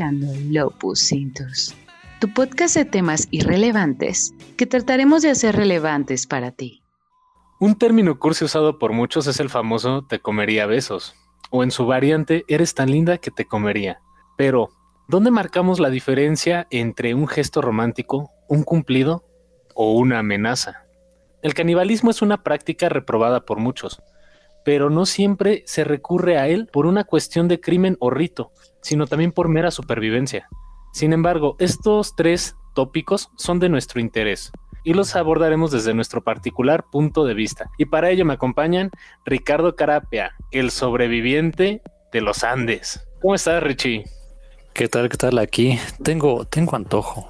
Lopus Cintus, tu podcast de temas irrelevantes que trataremos de hacer relevantes para ti. Un término cursi usado por muchos es el famoso te comería besos, o en su variante eres tan linda que te comería. Pero, ¿dónde marcamos la diferencia entre un gesto romántico, un cumplido o una amenaza? El canibalismo es una práctica reprobada por muchos, pero no siempre se recurre a él por una cuestión de crimen o rito, sino también por mera supervivencia. Sin embargo, estos tres tópicos son de nuestro interés y los abordaremos desde nuestro particular punto de vista. Y para ello me acompañan Ricardo Carapia, el sobreviviente de los Andes. ¿Cómo estás, Richie? ¿Qué tal? ¿Qué tal aquí? Tengo, tengo antojo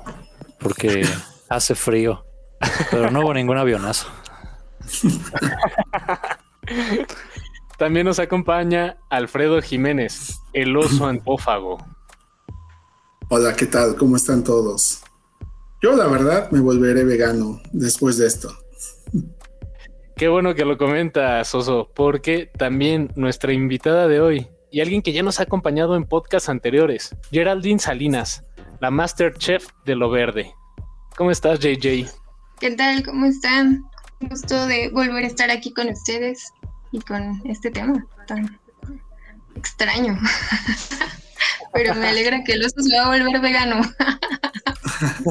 porque hace frío, pero no hubo ningún avionazo. También nos acompaña Alfredo Jiménez, el oso antófago. Hola, ¿qué tal? ¿Cómo están todos? Yo la verdad me volveré vegano después de esto. Qué bueno que lo comentas, Oso, porque también nuestra invitada de hoy y alguien que ya nos ha acompañado en podcasts anteriores, Geraldine Salinas, la Master Chef de Lo Verde. ¿Cómo estás, JJ? ¿Qué tal? ¿Cómo están? gusto de volver a estar aquí con ustedes y con este tema tan extraño. Pero me alegra que el oso se va a volver vegano.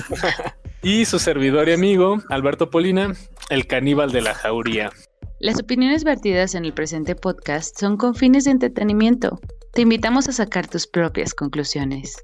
y su servidor y amigo, Alberto Polina, el caníbal de la jauría. Las opiniones vertidas en el presente podcast son con fines de entretenimiento. Te invitamos a sacar tus propias conclusiones.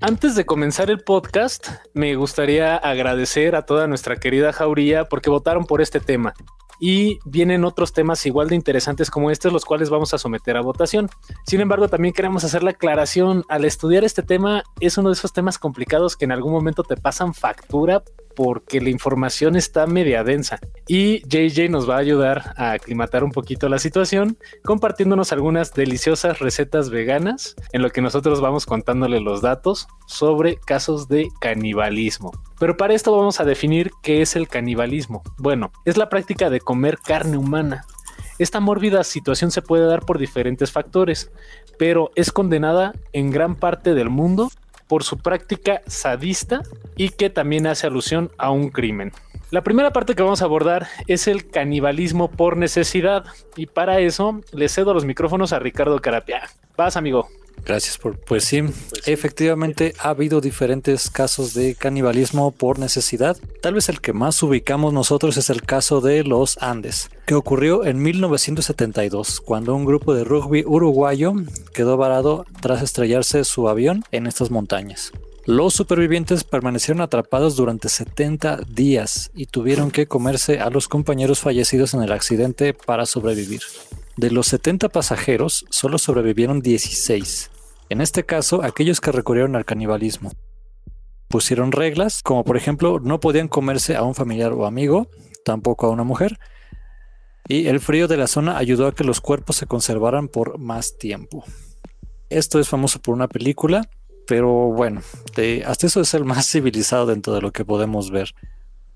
Antes de comenzar el podcast, me gustaría agradecer a toda nuestra querida jauría porque votaron por este tema y vienen otros temas igual de interesantes como estos, los cuales vamos a someter a votación. Sin embargo, también queremos hacer la aclaración, al estudiar este tema es uno de esos temas complicados que en algún momento te pasan factura porque la información está media densa. Y JJ nos va a ayudar a aclimatar un poquito la situación, compartiéndonos algunas deliciosas recetas veganas, en lo que nosotros vamos contándole los datos sobre casos de canibalismo. Pero para esto vamos a definir qué es el canibalismo. Bueno, es la práctica de comer carne humana. Esta mórbida situación se puede dar por diferentes factores, pero es condenada en gran parte del mundo por su práctica sadista y que también hace alusión a un crimen. La primera parte que vamos a abordar es el canibalismo por necesidad y para eso le cedo los micrófonos a Ricardo Carapia. Vas, amigo. Gracias por, pues sí, efectivamente ha habido diferentes casos de canibalismo por necesidad. Tal vez el que más ubicamos nosotros es el caso de los Andes, que ocurrió en 1972, cuando un grupo de rugby uruguayo quedó varado tras estrellarse su avión en estas montañas. Los supervivientes permanecieron atrapados durante 70 días y tuvieron que comerse a los compañeros fallecidos en el accidente para sobrevivir. De los 70 pasajeros, solo sobrevivieron 16. En este caso, aquellos que recurrieron al canibalismo. Pusieron reglas, como por ejemplo, no podían comerse a un familiar o amigo, tampoco a una mujer, y el frío de la zona ayudó a que los cuerpos se conservaran por más tiempo. Esto es famoso por una película, pero bueno, hasta eso es el más civilizado dentro de lo que podemos ver.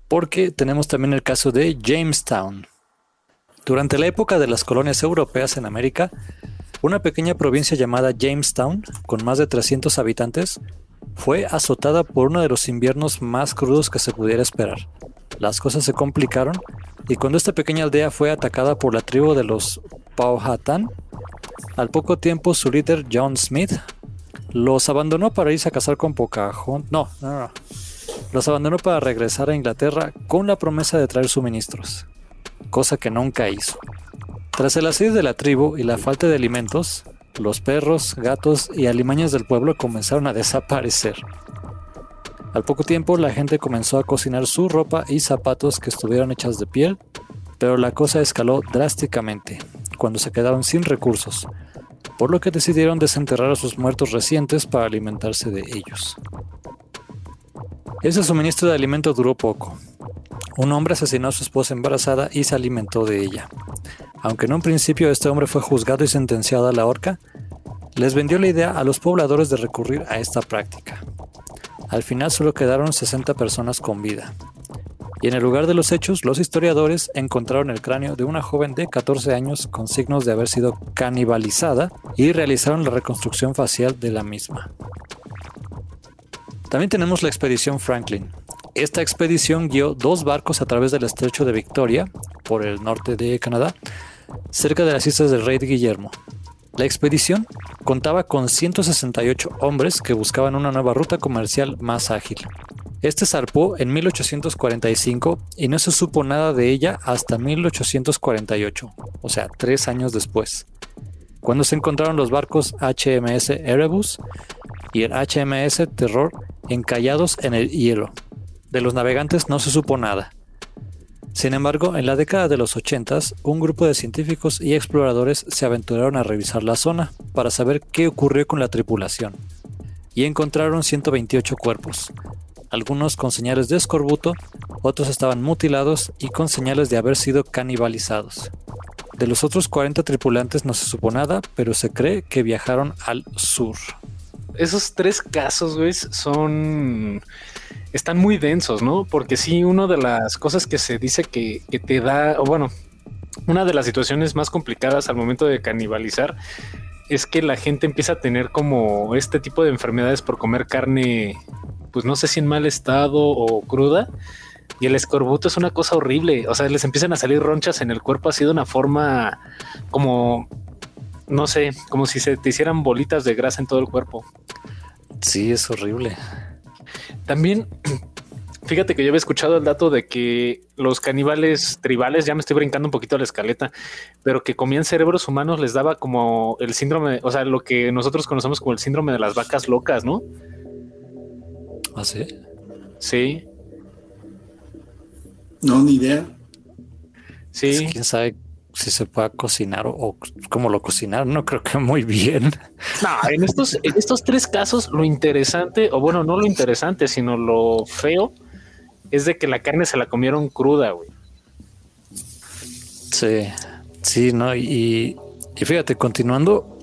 Porque tenemos también el caso de Jamestown, durante la época de las colonias europeas en América, una pequeña provincia llamada Jamestown, con más de 300 habitantes, fue azotada por uno de los inviernos más crudos que se pudiera esperar. Las cosas se complicaron y cuando esta pequeña aldea fue atacada por la tribu de los Powhatan, al poco tiempo su líder John Smith los abandonó para irse a casar con Pocahontas. No, no, no. Los abandonó para regresar a Inglaterra con la promesa de traer suministros cosa que nunca hizo. Tras el asedio de la tribu y la falta de alimentos, los perros, gatos y alimañas del pueblo comenzaron a desaparecer. Al poco tiempo la gente comenzó a cocinar su ropa y zapatos que estuvieron hechas de piel, pero la cosa escaló drásticamente cuando se quedaron sin recursos, por lo que decidieron desenterrar a sus muertos recientes para alimentarse de ellos. Ese suministro de alimento duró poco, un hombre asesinó a su esposa embarazada y se alimentó de ella. Aunque en un principio este hombre fue juzgado y sentenciado a la horca, les vendió la idea a los pobladores de recurrir a esta práctica. Al final solo quedaron 60 personas con vida. Y en el lugar de los hechos, los historiadores encontraron el cráneo de una joven de 14 años con signos de haber sido canibalizada y realizaron la reconstrucción facial de la misma. También tenemos la expedición Franklin. Esta expedición guió dos barcos a través del estrecho de Victoria, por el norte de Canadá, cerca de las islas del Rey Guillermo. La expedición contaba con 168 hombres que buscaban una nueva ruta comercial más ágil. Este zarpó en 1845 y no se supo nada de ella hasta 1848, o sea, tres años después, cuando se encontraron los barcos HMS Erebus y el HMS Terror encallados en el hielo. De los navegantes no se supo nada. Sin embargo, en la década de los 80, un grupo de científicos y exploradores se aventuraron a revisar la zona para saber qué ocurrió con la tripulación, y encontraron 128 cuerpos, algunos con señales de escorbuto, otros estaban mutilados y con señales de haber sido canibalizados. De los otros 40 tripulantes no se supo nada, pero se cree que viajaron al sur. Esos tres casos, güey, son están muy densos, ¿no? Porque sí, una de las cosas que se dice que, te da, o bueno, una de las situaciones más complicadas al momento de canibalizar es que la gente empieza a tener como este tipo de enfermedades por comer carne, pues no sé si en mal estado o cruda. Y el escorbuto es una cosa horrible. O sea, les empiezan a salir ronchas en el cuerpo así de una forma como, no sé, como si se te hicieran bolitas de grasa en todo el cuerpo. Sí, es horrible. También, fíjate que yo había escuchado el dato de que los caníbales tribales, ya me estoy brincando un poquito la escaleta, pero que comían cerebros humanos les daba como el síndrome, o sea, lo que nosotros conocemos como el síndrome de las vacas locas, ¿no? ¿Ah, sí? Sí. No, ni idea. Sí. Pues, ¿Quién sabe si se puede cocinar o, cómo lo cocinar, no creo que muy bien. No, en estos, en estos tres casos, lo interesante, o bueno, no lo interesante, sino lo feo, es de que la carne se la comieron cruda, güey. Sí, sí, no, y, y fíjate, continuando,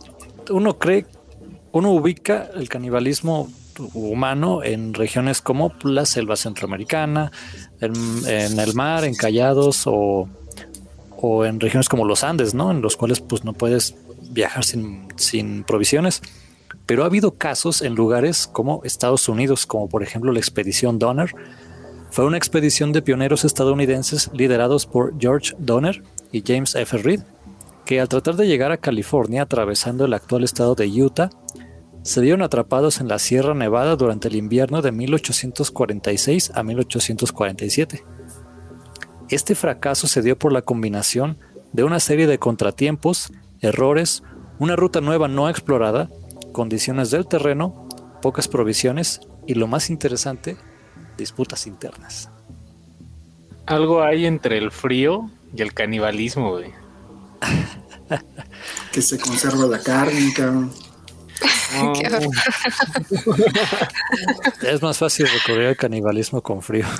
uno cree, uno ubica el canibalismo humano en regiones como la selva centroamericana, en, en el mar, en callados o o en regiones como los Andes, ¿no? En los cuales pues no puedes viajar sin, sin provisiones. Pero ha habido casos en lugares como Estados Unidos, como por ejemplo la expedición Donner. Fue una expedición de pioneros estadounidenses liderados por George Donner y James F. Reed, que al tratar de llegar a California atravesando el actual estado de Utah, se vieron atrapados en la Sierra Nevada durante el invierno de 1846 a 1847. Este fracaso se dio por la combinación de una serie de contratiempos, errores, una ruta nueva no explorada, condiciones del terreno, pocas provisiones y lo más interesante, disputas internas. Algo hay entre el frío y el canibalismo, güey. que se conserva la carne, es más fácil recurrir al canibalismo con frío.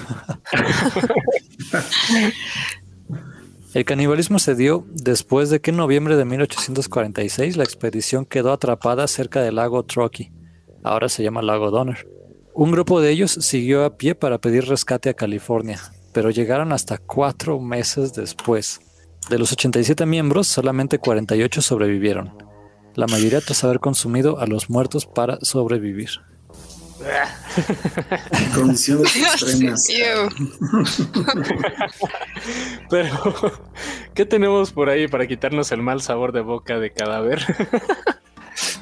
El canibalismo se dio después de que en noviembre de 1846 la expedición quedó atrapada cerca del lago Truckee, ahora se llama lago Donner. Un grupo de ellos siguió a pie para pedir rescate a California, pero llegaron hasta cuatro meses después. De los 87 miembros, solamente 48 sobrevivieron, la mayoría tras haber consumido a los muertos para sobrevivir. Condiciones extremas. Pero, ¿qué tenemos por ahí para quitarnos el mal sabor de boca de cadáver?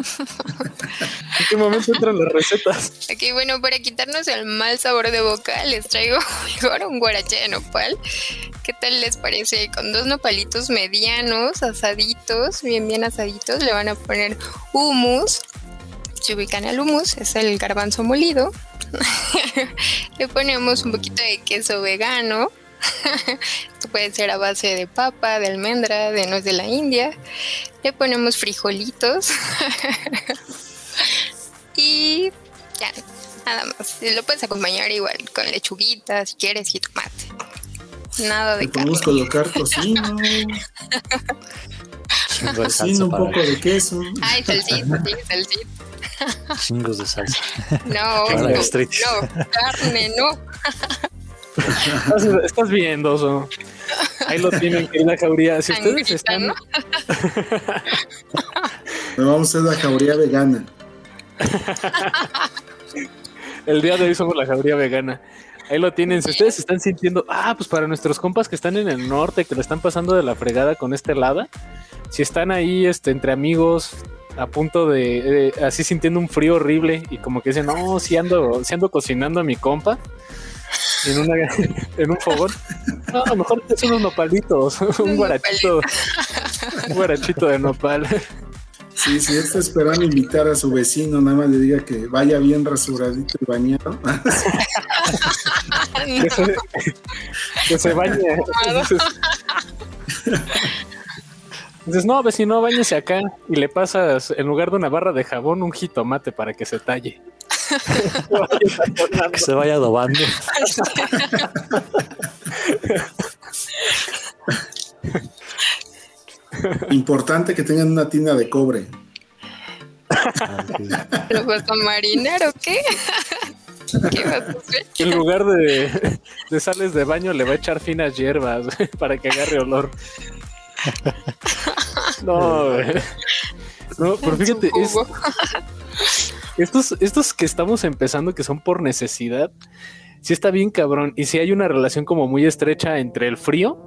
¿En qué momento entran las recetas? Ok, bueno, para quitarnos el mal sabor de boca, les traigo mejor un guarache de nopal. ¿Qué tal les parece? Con dos nopalitos medianos, asaditos, bien, bien asaditos, le van a poner humus, se ubican al humus, es el garbanzo molido. Le ponemos un poquito de queso vegano. Esto puede ser a base de papa, de almendra, de nuez de la India. Le ponemos frijolitos. y ya, nada más. Lo puedes acompañar igual con lechuguita, si quieres, y tomate. Nada de Le podemos colocar tocino. tocino, un poco de queso. Ay, salsita, sí, salsita. Chingos de salsa. No, no, no, carne, no. Estás, viendo, eso. Ahí lo tienen, querida Jauría. Si ustedes están. ¿no? vamos a hacer la jauría vegana. El día de hoy somos la jauría vegana. Ahí lo tienen. Si ustedes están sintiendo, ah, pues para nuestros compas que están en el norte, que le están pasando de la fregada con esta helada, si están ahí este, entre amigos, a punto de, así sintiendo un frío horrible y como que dicen, no, si ando, si ando cocinando a mi compa en, una, en un fogón. No, a lo mejor te son unos nopalitos, un guarachito, un guarachito de nopal. Sí, sí, está esperando invitar a su vecino, nada más le diga que vaya bien rasuradito y bañado. que, se, bañe. Dices, no, vecino, bañese acá y le pasas en lugar de una barra de jabón un jitomate para que se talle. Que se vaya adobando. Importante que tengan una tina de cobre. ¿Pero fue con marinero qué? ¿Qué vas a hacer? En lugar de, de, sales de baño le va a echar finas hierbas para que agarre olor. No, no, pero fíjate, estos, estos que estamos empezando, que son por necesidad, sí está bien cabrón. Y sí hay una relación como muy estrecha entre el frío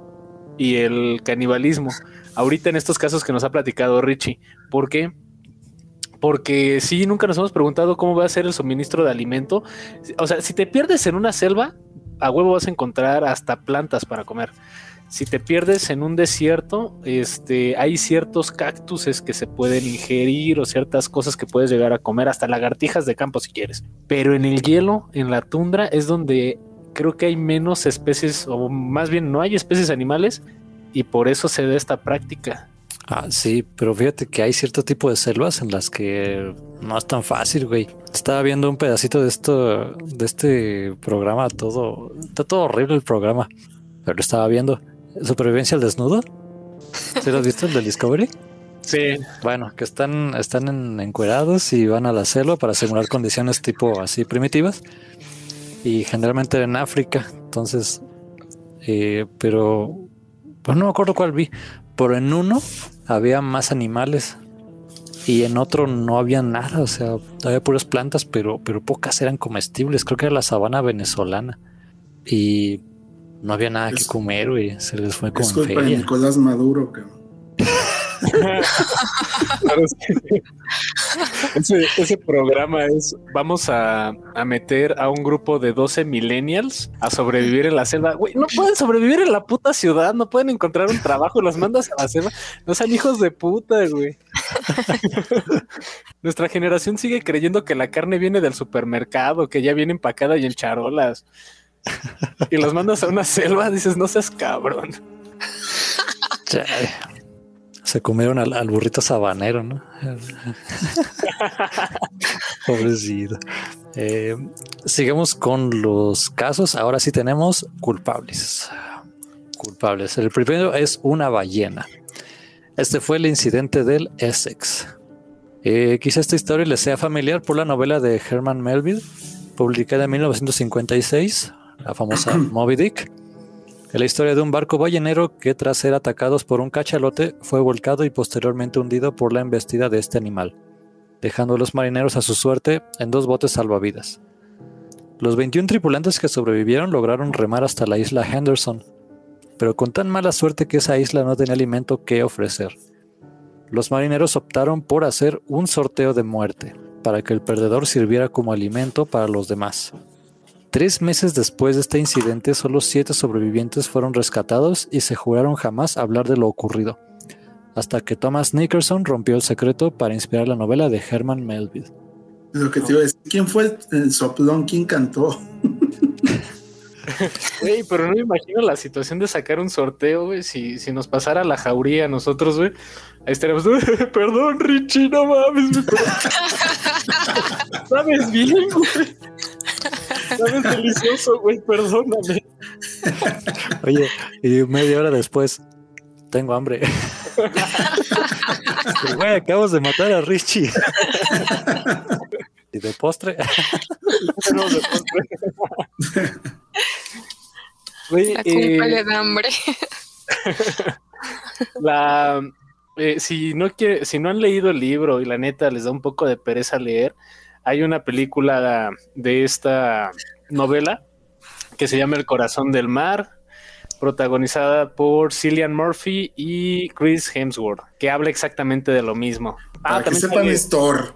y el canibalismo. Ahorita en estos casos que nos ha platicado Richie. ¿Por qué? Porque sí, nunca nos hemos preguntado cómo va a ser el suministro de alimento. O sea, si te pierdes en una selva, a huevo vas a encontrar hasta plantas para comer si te pierdes en un desierto, este, hay ciertos cactuses que se pueden ingerir o ciertas cosas que puedes llegar a comer, hasta lagartijas de campo si quieres. Pero en el hielo, en la tundra, es donde creo que hay menos especies, o más bien no hay especies animales, y por eso se da esta práctica. Ah, sí, pero fíjate que hay cierto tipo de selvas en las que no es tan fácil, güey. Estaba viendo un pedacito de esto, de este programa, todo, está todo horrible el programa, pero lo estaba viendo ¿Supervivencia al desnudo? ¿Sí lo has visto el del Discovery? Sí. Bueno, que están, están en, encuerados y van a la selva para simular condiciones tipo así primitivas. Y generalmente en África. Entonces, eh, pero pues no me acuerdo cuál vi. Pero en uno había más animales y en otro no había nada. O sea, había puras plantas, pero, pero pocas eran comestibles. Creo que era la sabana venezolana. Y no había nada que comer, güey. Se les fue con Es culpa de Nicolás Maduro, cabrón. ese, programa es vamos a, meter a un grupo de 12 millennials a sobrevivir en la selva. Güey, no pueden sobrevivir en la puta ciudad, no pueden encontrar un trabajo, los mandas a la selva. No sean hijos de puta, güey. Nuestra generación sigue creyendo que la carne viene del supermercado, que ya viene empacada y en charolas y los mandas a una selva, dices, no seas cabrón. Se comieron al, burrito sabanero, ¿no? Pobrecito. Eh, sigamos con los casos. Ahora sí tenemos culpables. Culpables. El primero es una ballena. Este fue el incidente del Essex. Eh, quizá esta historia les sea familiar por la novela de Herman Melville, publicada en 1956, la famosa Moby Dick. Es la historia de un barco ballenero que tras ser atacados por un cachalote fue volcado y posteriormente hundido por la embestida de este animal, dejando a los marineros a su suerte en dos botes salvavidas. Los 21 tripulantes que sobrevivieron lograron remar hasta la isla Henderson, pero con tan mala suerte que esa isla no tenía alimento que ofrecer. Los marineros optaron por hacer un sorteo de muerte, para que el perdedor sirviera como alimento para los demás. Tres meses después de este incidente, solo siete sobrevivientes fueron rescatados y se juraron jamás hablar de lo ocurrido, hasta que Thomas Nickerson rompió el secreto para inspirar la novela de Herman Melville. Lo que te iba a decir, ¿quién fue el, soplón? ¿Quién cantó? Güey, pero no me imagino la situación de sacar un sorteo, güey. Si, si nos pasara la jauría a nosotros, güey, ahí estaríamos, perdón, Richie, no mames, ¿Sabes bien, güey? Sabes delicioso, güey, perdóname. Oye, y media hora después, tengo hambre. güey, acabamos de matar a Richie. ¿Y de postre? no, de postre. la culpa le da hambre. la, eh, si, no quiere, si no han leído el libro y la neta les da un poco de pereza leer, hay una película de esta novela que se llama El corazón del mar, protagonizada por Cillian Murphy y Chris Hemsworth, que habla exactamente de lo mismo. Ah, Para que sepan es Thor.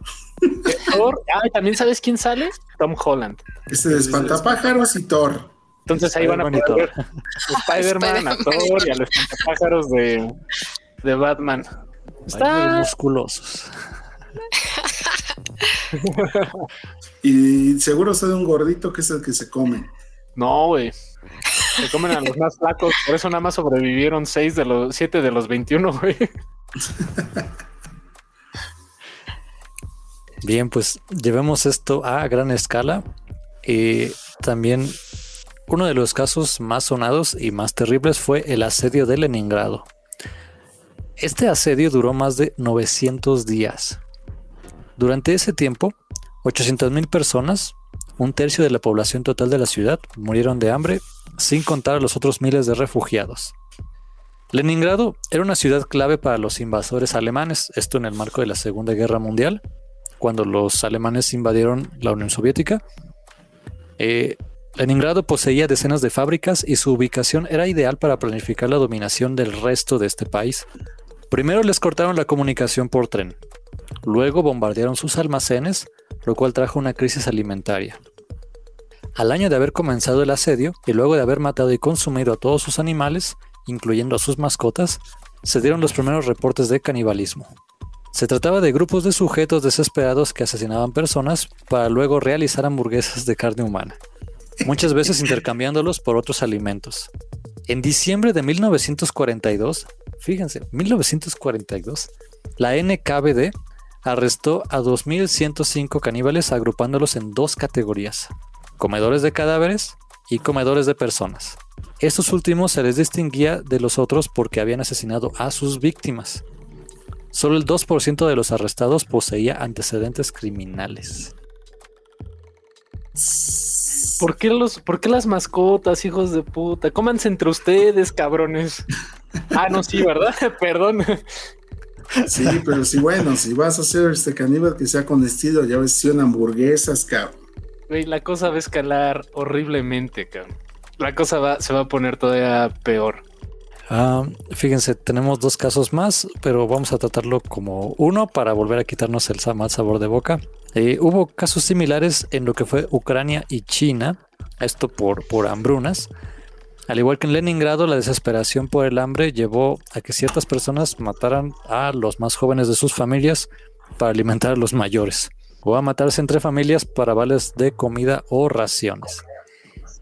Thor. Ah, también sabes quién sale? Tom Holland. Ese de espantapájaros y Thor. Entonces ahí van a poder ver Spider-Man, a Thor y a los espantapájaros de, de Batman. Están musculosos. Y seguro de un gordito que es el que se come. No, güey. Se comen a los más flacos, por eso nada más sobrevivieron seis de los siete de los 21, güey. Bien, pues llevemos esto a gran escala. Y también uno de los casos más sonados y más terribles fue el asedio de Leningrado. Este asedio duró más de 900 días. Durante ese tiempo, 800.000 personas, un tercio de la población total de la ciudad, murieron de hambre, sin contar a los otros miles de refugiados. Leningrado era una ciudad clave para los invasores alemanes, esto en el marco de la Segunda Guerra Mundial, cuando los alemanes invadieron la Unión Soviética. Eh, Leningrado poseía decenas de fábricas y su ubicación era ideal para planificar la dominación del resto de este país. Primero les cortaron la comunicación por tren, luego bombardearon sus almacenes, lo cual trajo una crisis alimentaria. Al año de haber comenzado el asedio y luego de haber matado y consumido a todos sus animales, incluyendo a sus mascotas, se dieron los primeros reportes de canibalismo. Se trataba de grupos de sujetos desesperados que asesinaban personas para luego realizar hamburguesas de carne humana, muchas veces intercambiándolos por otros alimentos. En diciembre de 1942, fíjense, 1942, la NKVD arrestó a 2.105 caníbales agrupándolos en dos categorías, comedores de cadáveres y comedores de personas. Estos últimos se les distinguía de los otros porque habían asesinado a sus víctimas. Solo el 2% de los arrestados poseía antecedentes criminales. ¿Por qué, los, ¿Por qué las mascotas, hijos de puta? Cómanse entre ustedes, cabrones. Ah, no, sí, ¿verdad? Perdón. Sí, pero sí, bueno, si vas a hacer este caníbal que sea con estilo, ya ves, son hamburguesas, cabrón. Güey, la cosa va a escalar horriblemente, cabrón. La cosa va, se va a poner todavía peor. Ah, fíjense, tenemos dos casos más, pero vamos a tratarlo como uno para volver a quitarnos el mal sabor de boca. Eh, hubo casos similares en lo que fue Ucrania y China, esto por, por hambrunas. Al igual que en Leningrado, la desesperación por el hambre llevó a que ciertas personas mataran a los más jóvenes de sus familias para alimentar a los mayores, o a matarse entre familias para vales de comida o raciones.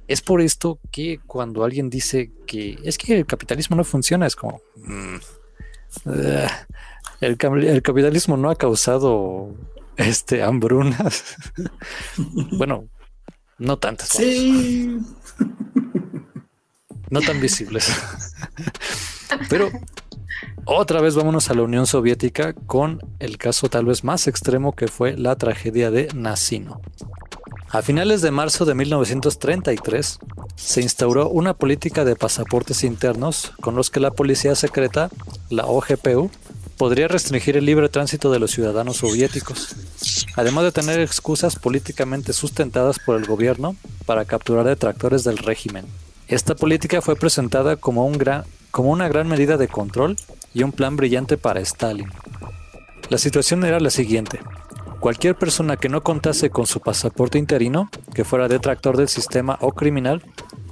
Es por esto que cuando alguien dice que es que el capitalismo no funciona, es como... Mm, eh, el, capitalismo no ha causado este hambrunas. bueno, no tantas. Sí. No tan visibles. Pero otra vez vámonos a la Unión Soviética con el caso tal vez más extremo que fue la tragedia de Nasino. A finales de marzo de 1933 se instauró una política de pasaportes internos con los que la policía secreta, la OGPU, podría restringir el libre tránsito de los ciudadanos soviéticos, además de tener excusas políticamente sustentadas por el gobierno para capturar detractores del régimen. Esta política fue presentada como, un como una gran medida de control y un plan brillante para Stalin. La situación era la siguiente. Cualquier persona que no contase con su pasaporte interino, que fuera detractor del sistema o criminal,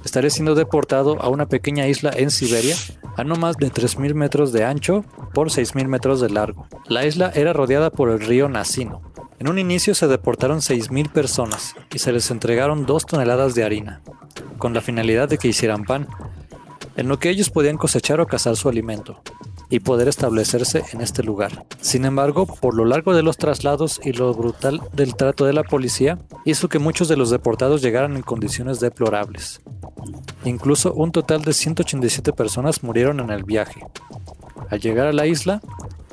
estaría siendo deportado a una pequeña isla en Siberia a no más de 3.000 metros de ancho por 6.000 metros de largo. La isla era rodeada por el río Nasino. En un inicio se deportaron 6.000 personas y se les entregaron 2 toneladas de harina, con la finalidad de que hicieran pan, en lo que ellos podían cosechar o cazar su alimento y poder establecerse en este lugar. Sin embargo, por lo largo de los traslados y lo brutal del trato de la policía, hizo que muchos de los deportados llegaran en condiciones deplorables. Incluso un total de 187 personas murieron en el viaje. Al llegar a la isla,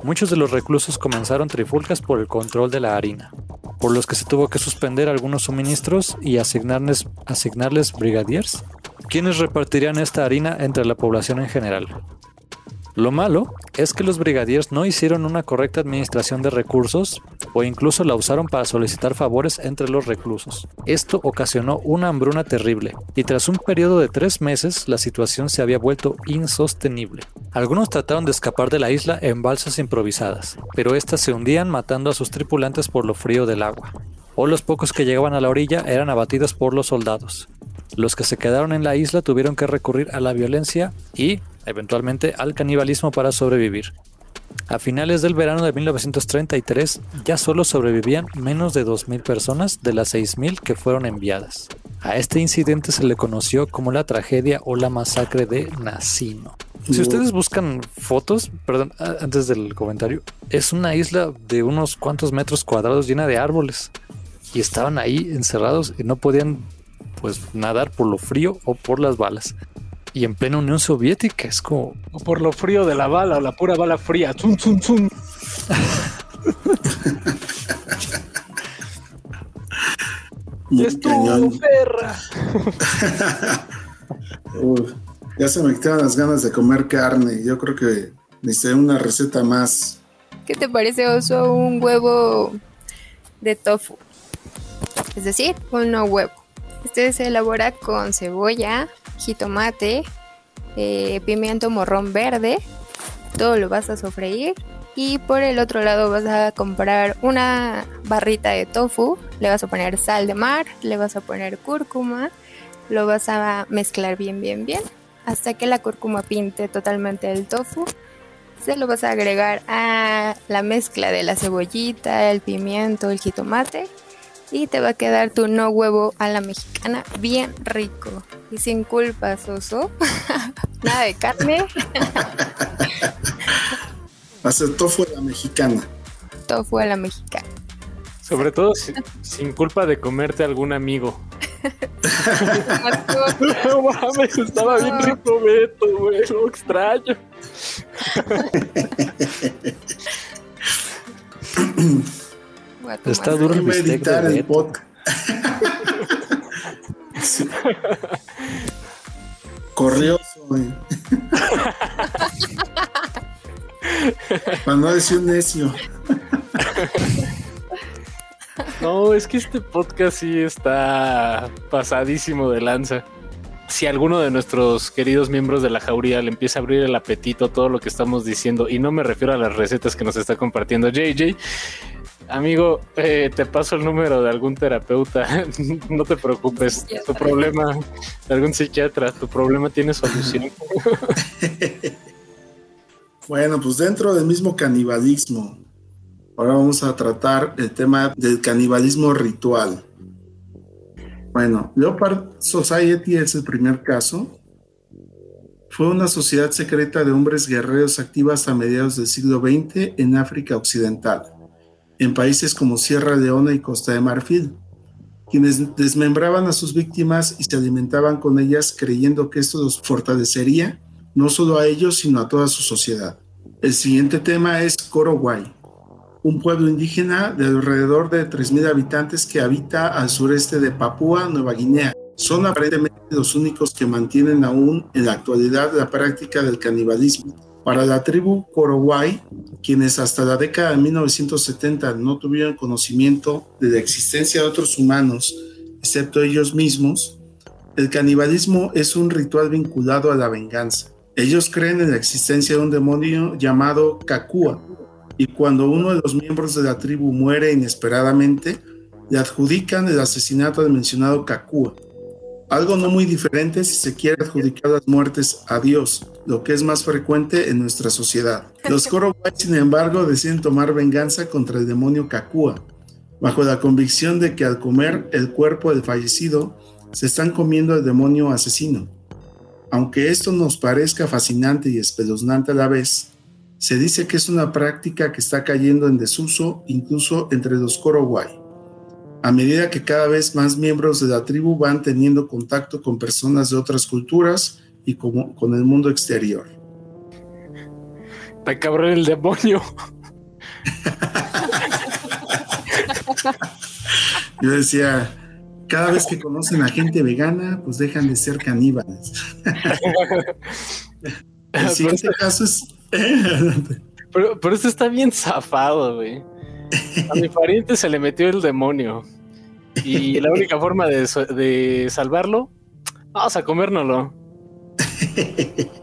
muchos de los reclusos comenzaron trifulcas por el control de la harina, por los que se tuvo que suspender algunos suministros y asignarles, asignarles brigadiers, quienes repartirían esta harina entre la población en general. Lo malo es que los brigadiers no hicieron una correcta administración de recursos o incluso la usaron para solicitar favores entre los reclusos. Esto ocasionó una hambruna terrible y tras un periodo de tres meses la situación se había vuelto insostenible. Algunos trataron de escapar de la isla en balsas improvisadas, pero éstas se hundían matando a sus tripulantes por lo frío del agua. O los pocos que llegaban a la orilla eran abatidos por los soldados. Los que se quedaron en la isla tuvieron que recurrir a la violencia y, eventualmente al canibalismo para sobrevivir. A finales del verano de 1933 ya solo sobrevivían menos de 2.000 personas de las 6.000 que fueron enviadas. A este incidente se le conoció como la tragedia o la masacre de Nacino. Si ustedes buscan fotos, perdón, antes del comentario, es una isla de unos cuantos metros cuadrados llena de árboles y estaban ahí encerrados y no podían pues nadar por lo frío o por las balas y en plena Unión Soviética. Es como. O por lo frío de la bala o la pura bala fría. ¡Zum, zum, zum! ¡Estuvo perra! ya se me quitaron las ganas de comer carne. Yo creo que necesité una receta más. ¿Qué te parece, Oso? Un huevo de tofu. Es decir, un no huevo. Este se elabora con cebolla, jitomate, eh, pimiento morrón verde. Todo lo vas a sofreír. Y por el otro lado vas a comprar una barrita de tofu. Le vas a poner sal de mar, le vas a poner cúrcuma. Lo vas a mezclar bien, bien, bien. Hasta que la cúrcuma pinte totalmente el tofu. Se lo vas a agregar a la mezcla de la cebollita, el pimiento, el jitomate y te va a quedar tu no huevo a la mexicana bien rico y sin culpa, Soso. Nada de carne. Hacer tofu a la mexicana. Tofu a la mexicana. Sobre todo sin, culpa de comerte algún amigo. no mames, estaba bien rico Beto, güey, lo extraño. Está duro el editar el podcast. Corrió. Para no decir un necio. No, es que este podcast sí está pasadísimo de lanza. Si alguno de nuestros queridos miembros de la jauría le empieza a abrir el apetito todo lo que estamos diciendo, y no me refiero a las recetas que nos está compartiendo JJ, Amigo, eh, te paso el número de algún terapeuta. no te preocupes. Tu problema, de algún psiquiatra, tu problema tiene solución. bueno, pues dentro del mismo canibalismo, ahora vamos a tratar el tema del canibalismo ritual. Bueno, Leopard Society es el primer caso. Fue una sociedad secreta de hombres guerreros activas a mediados del siglo XX en África Occidental en países como Sierra Leona y Costa de Marfil, quienes desmembraban a sus víctimas y se alimentaban con ellas creyendo que esto los fortalecería no solo a ellos, sino a toda su sociedad. El siguiente tema es Korowai, un pueblo indígena de alrededor de 3.000 habitantes que habita al sureste de Papúa Nueva Guinea. Son aparentemente los únicos que mantienen aún en la actualidad la práctica del canibalismo para la tribu Korowai, quienes hasta la década de 1970 no tuvieron conocimiento de la existencia de otros humanos, excepto ellos mismos, el canibalismo es un ritual vinculado a la venganza. Ellos creen en la existencia de un demonio llamado Kakua, y cuando uno de los miembros de la tribu muere inesperadamente, le adjudican el asesinato del mencionado Kakua algo no muy diferente si se quiere adjudicar las muertes a Dios, lo que es más frecuente en nuestra sociedad. Los Korowai, sin embargo, deciden tomar venganza contra el demonio Kakua, bajo la convicción de que al comer el cuerpo del fallecido, se están comiendo al demonio asesino. Aunque esto nos parezca fascinante y espeluznante a la vez, se dice que es una práctica que está cayendo en desuso incluso entre los Korowai a medida que cada vez más miembros de la tribu van teniendo contacto con personas de otras culturas y con, con el mundo exterior. Está cabrón el demonio. Yo decía, cada vez que conocen a gente vegana, pues dejan de ser caníbales. el siguiente caso es Pero, pero esto está bien zafado, güey. A mi pariente se le metió el demonio. Y la única forma de, de salvarlo, vamos a comérnoslo.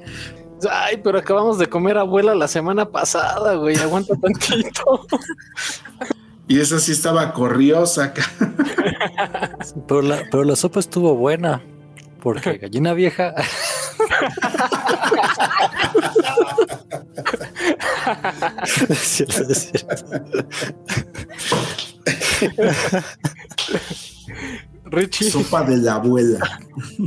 Ay, pero acabamos de comer abuela la semana pasada, güey. Aguanta tantito. Y esa sí estaba corriosa acá. Pero la, pero la sopa estuvo buena. Porque gallina vieja. Es cierto, es cierto. Richie, Sopa de la abuela.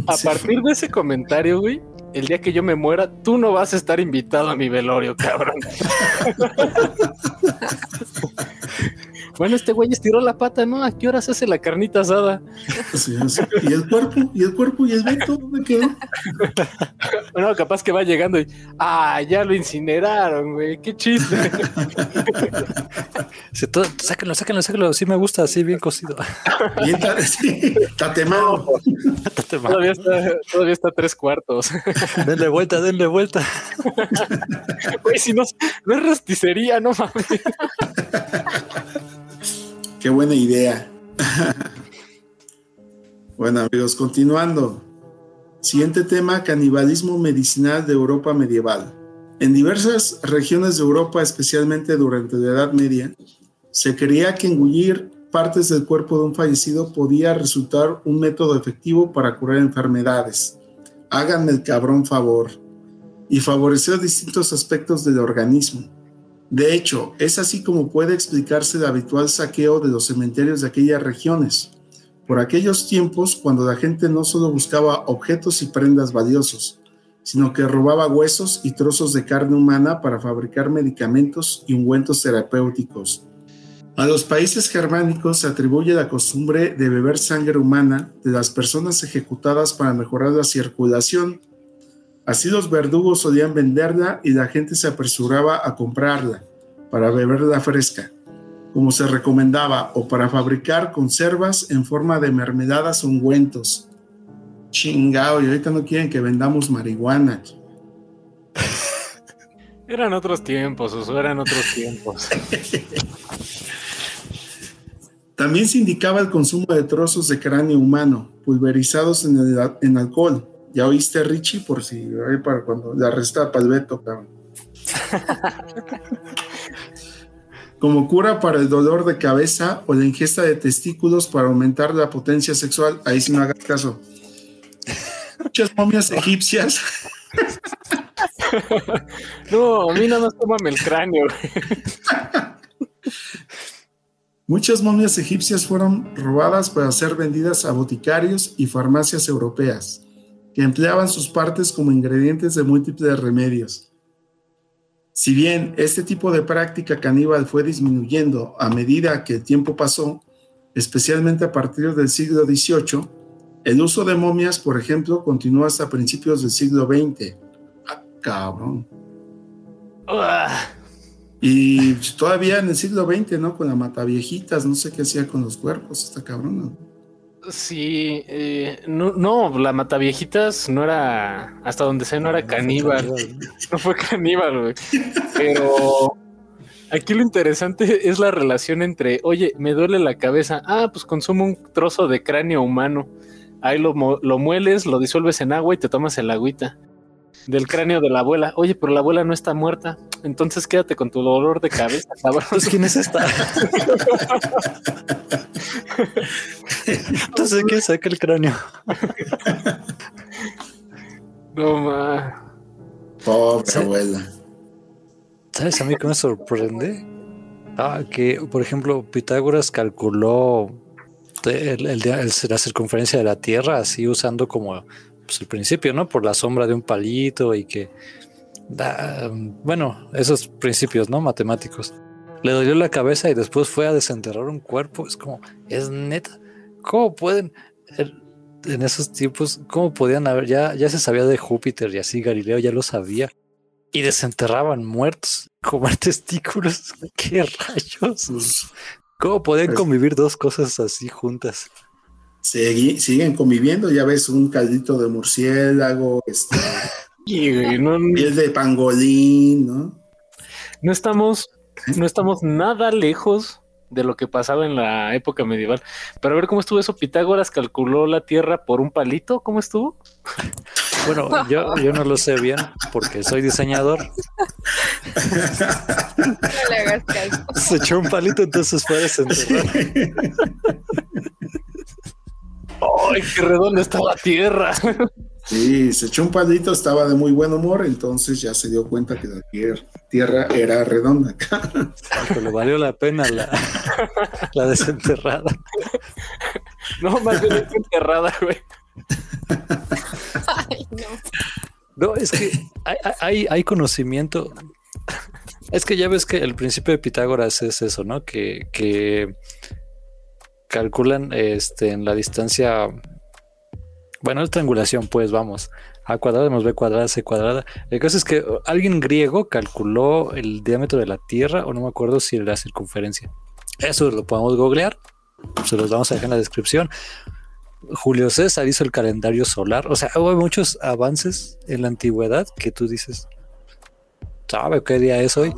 a Sí. partir de ese comentario, güey, el día que yo me muera, tú no vas a estar invitado a mi velorio, cabrón. bueno, este güey estiró la pata, ¿no? ¿A qué hora se hace la carnita asada? Sí, sí. ¿Y el cuerpo? ¿Y el cuerpo? ¿Y el Beto? ¿Dónde quedó? Bueno, capaz que va llegando y, ah, ya lo incineraron, güey, qué chiste. Sí, todo- sáquenlo, sáquenlo, sáquenlo. Sí me gusta, así bien cocido. Bien sí, tatemado. todavía, está, todavía está a tres cuartos. denle vuelta, denle vuelta. Güey, si no, no es rosticería, no mames. Qué buena idea. bueno, amigos, continuando. Siguiente tema, canibalismo medicinal de Europa medieval. En diversas regiones de Europa, especialmente durante la Edad Media, se creía que engullir partes del cuerpo de un fallecido podía resultar un método efectivo para curar enfermedades. Háganme el cabrón favor. Y favorecer distintos aspectos del organismo. De hecho, es así como puede explicarse el habitual saqueo de los cementerios de aquellas regiones. Por aquellos tiempos, cuando la gente no solo buscaba objetos y prendas valiosos, sino que robaba huesos y trozos de carne humana para fabricar medicamentos y ungüentos terapéuticos. A los países germánicos se atribuye la costumbre de beber sangre humana de las personas ejecutadas para mejorar la circulación. Así los verdugos solían venderla y la gente se apresuraba a comprarla para beberla fresca, como se recomendaba, o para fabricar conservas en forma de mermeladas o ungüentos. Chingao, y ahorita no quieren que vendamos marihuana. Eran otros tiempos, Oso, eran otros tiempos. También se indicaba el consumo de trozos de cráneo humano pulverizados en, el- en alcohol. Ya oíste, Richie, por si para cuando la resta para el Beto, cabrón. Como cura para el dolor de cabeza o la ingesta de testículos para aumentar la potencia sexual. Ahí sí no hagas caso. Muchas momias egipcias No, a mí nada más tómame el cráneo. Muchas momias egipcias fueron robadas para ser vendidas a boticarios y farmacias europeas, que empleaban sus partes como ingredientes de múltiples remedios. Si bien este tipo de práctica caníbal fue disminuyendo a medida que el tiempo pasó, especialmente a partir del siglo XVIII, el uso de momias, por ejemplo, continuó hasta principios del siglo XX. Ah, cabrón. Y todavía en el siglo XX, ¿no? Con la mataviejitas, no sé qué hacía con los cuerpos, esta cabrona. Sí, eh, no, no, la mataviejitas no era, hasta donde sé, no era caníbal. No fue caníbal, güey. Pero aquí lo interesante es la relación entre, oye, me duele la cabeza. Ah, pues consumo un trozo de cráneo humano. Ahí lo, lo mueles, lo disuelves en agua y te tomas el agüita. Del cráneo de la abuela. Oye, pero la abuela no está muerta. Entonces quédate con tu dolor de cabeza, cabrón. Entonces, ¿quién es esta? Entonces, ¿qué saca el cráneo? No, ma. Pobre abuela. ¿Sabes a mí qué me sorprende? Ah, que, por ejemplo, Pitágoras calculó el- el dia- el- la circunferencia de la Tierra así usando como pues, el principio, ¿no? Por la sombra de un palito y que... da- bueno, esos principios, ¿no? Matemáticos. Le dolió la cabeza y después fue a desenterrar un cuerpo. Es como, es neta. ¿Cómo pueden... el- en esos tiempos, ¿cómo podían haber? Ya, ya se sabía de Júpiter y así Galileo ya lo sabía y desenterraban muertos, comer testículos. ¿Qué rayos? ¿Cómo podían Pues- convivir dos cosas así juntas? Segui- siguen conviviendo, ya ves un caldito de murciélago, este, Y, güey, no, Piel de pangolín, ¿no? no estamos, no estamos nada lejos de lo que pasaba en la época medieval. Pero a ver cómo estuvo eso. Pitágoras calculó la Tierra por un palito. ¿Cómo estuvo? Bueno, yo, yo no lo sé bien porque soy diseñador. No le hagas caso. Se echó un palito, entonces puedes enterrar. ¡Ay, qué redonda está la Tierra! Sí, se echó un palito, estaba de muy buen humor, entonces ya se dio cuenta que la tier- tierra era redonda. Pero le valió la pena la, la desenterrada. No, más bien está enterrada, güey. Ay, no. No, es que hay, hay, hay conocimiento. Es que ya ves que el principio de Pitágoras es eso, ¿no? Que, que calculan este, en la distancia. Bueno, es triangulación, pues vamos. A cuadrada menos B cuadrada, C cuadrada. El caso es que alguien griego calculó el diámetro de la Tierra, o no me acuerdo si la circunferencia. Eso lo podemos googlear. Se los vamos a dejar en la descripción. Julio César hizo el calendario solar. O sea, hubo muchos avances en la antigüedad que tú dices, ¿sabe qué día es hoy?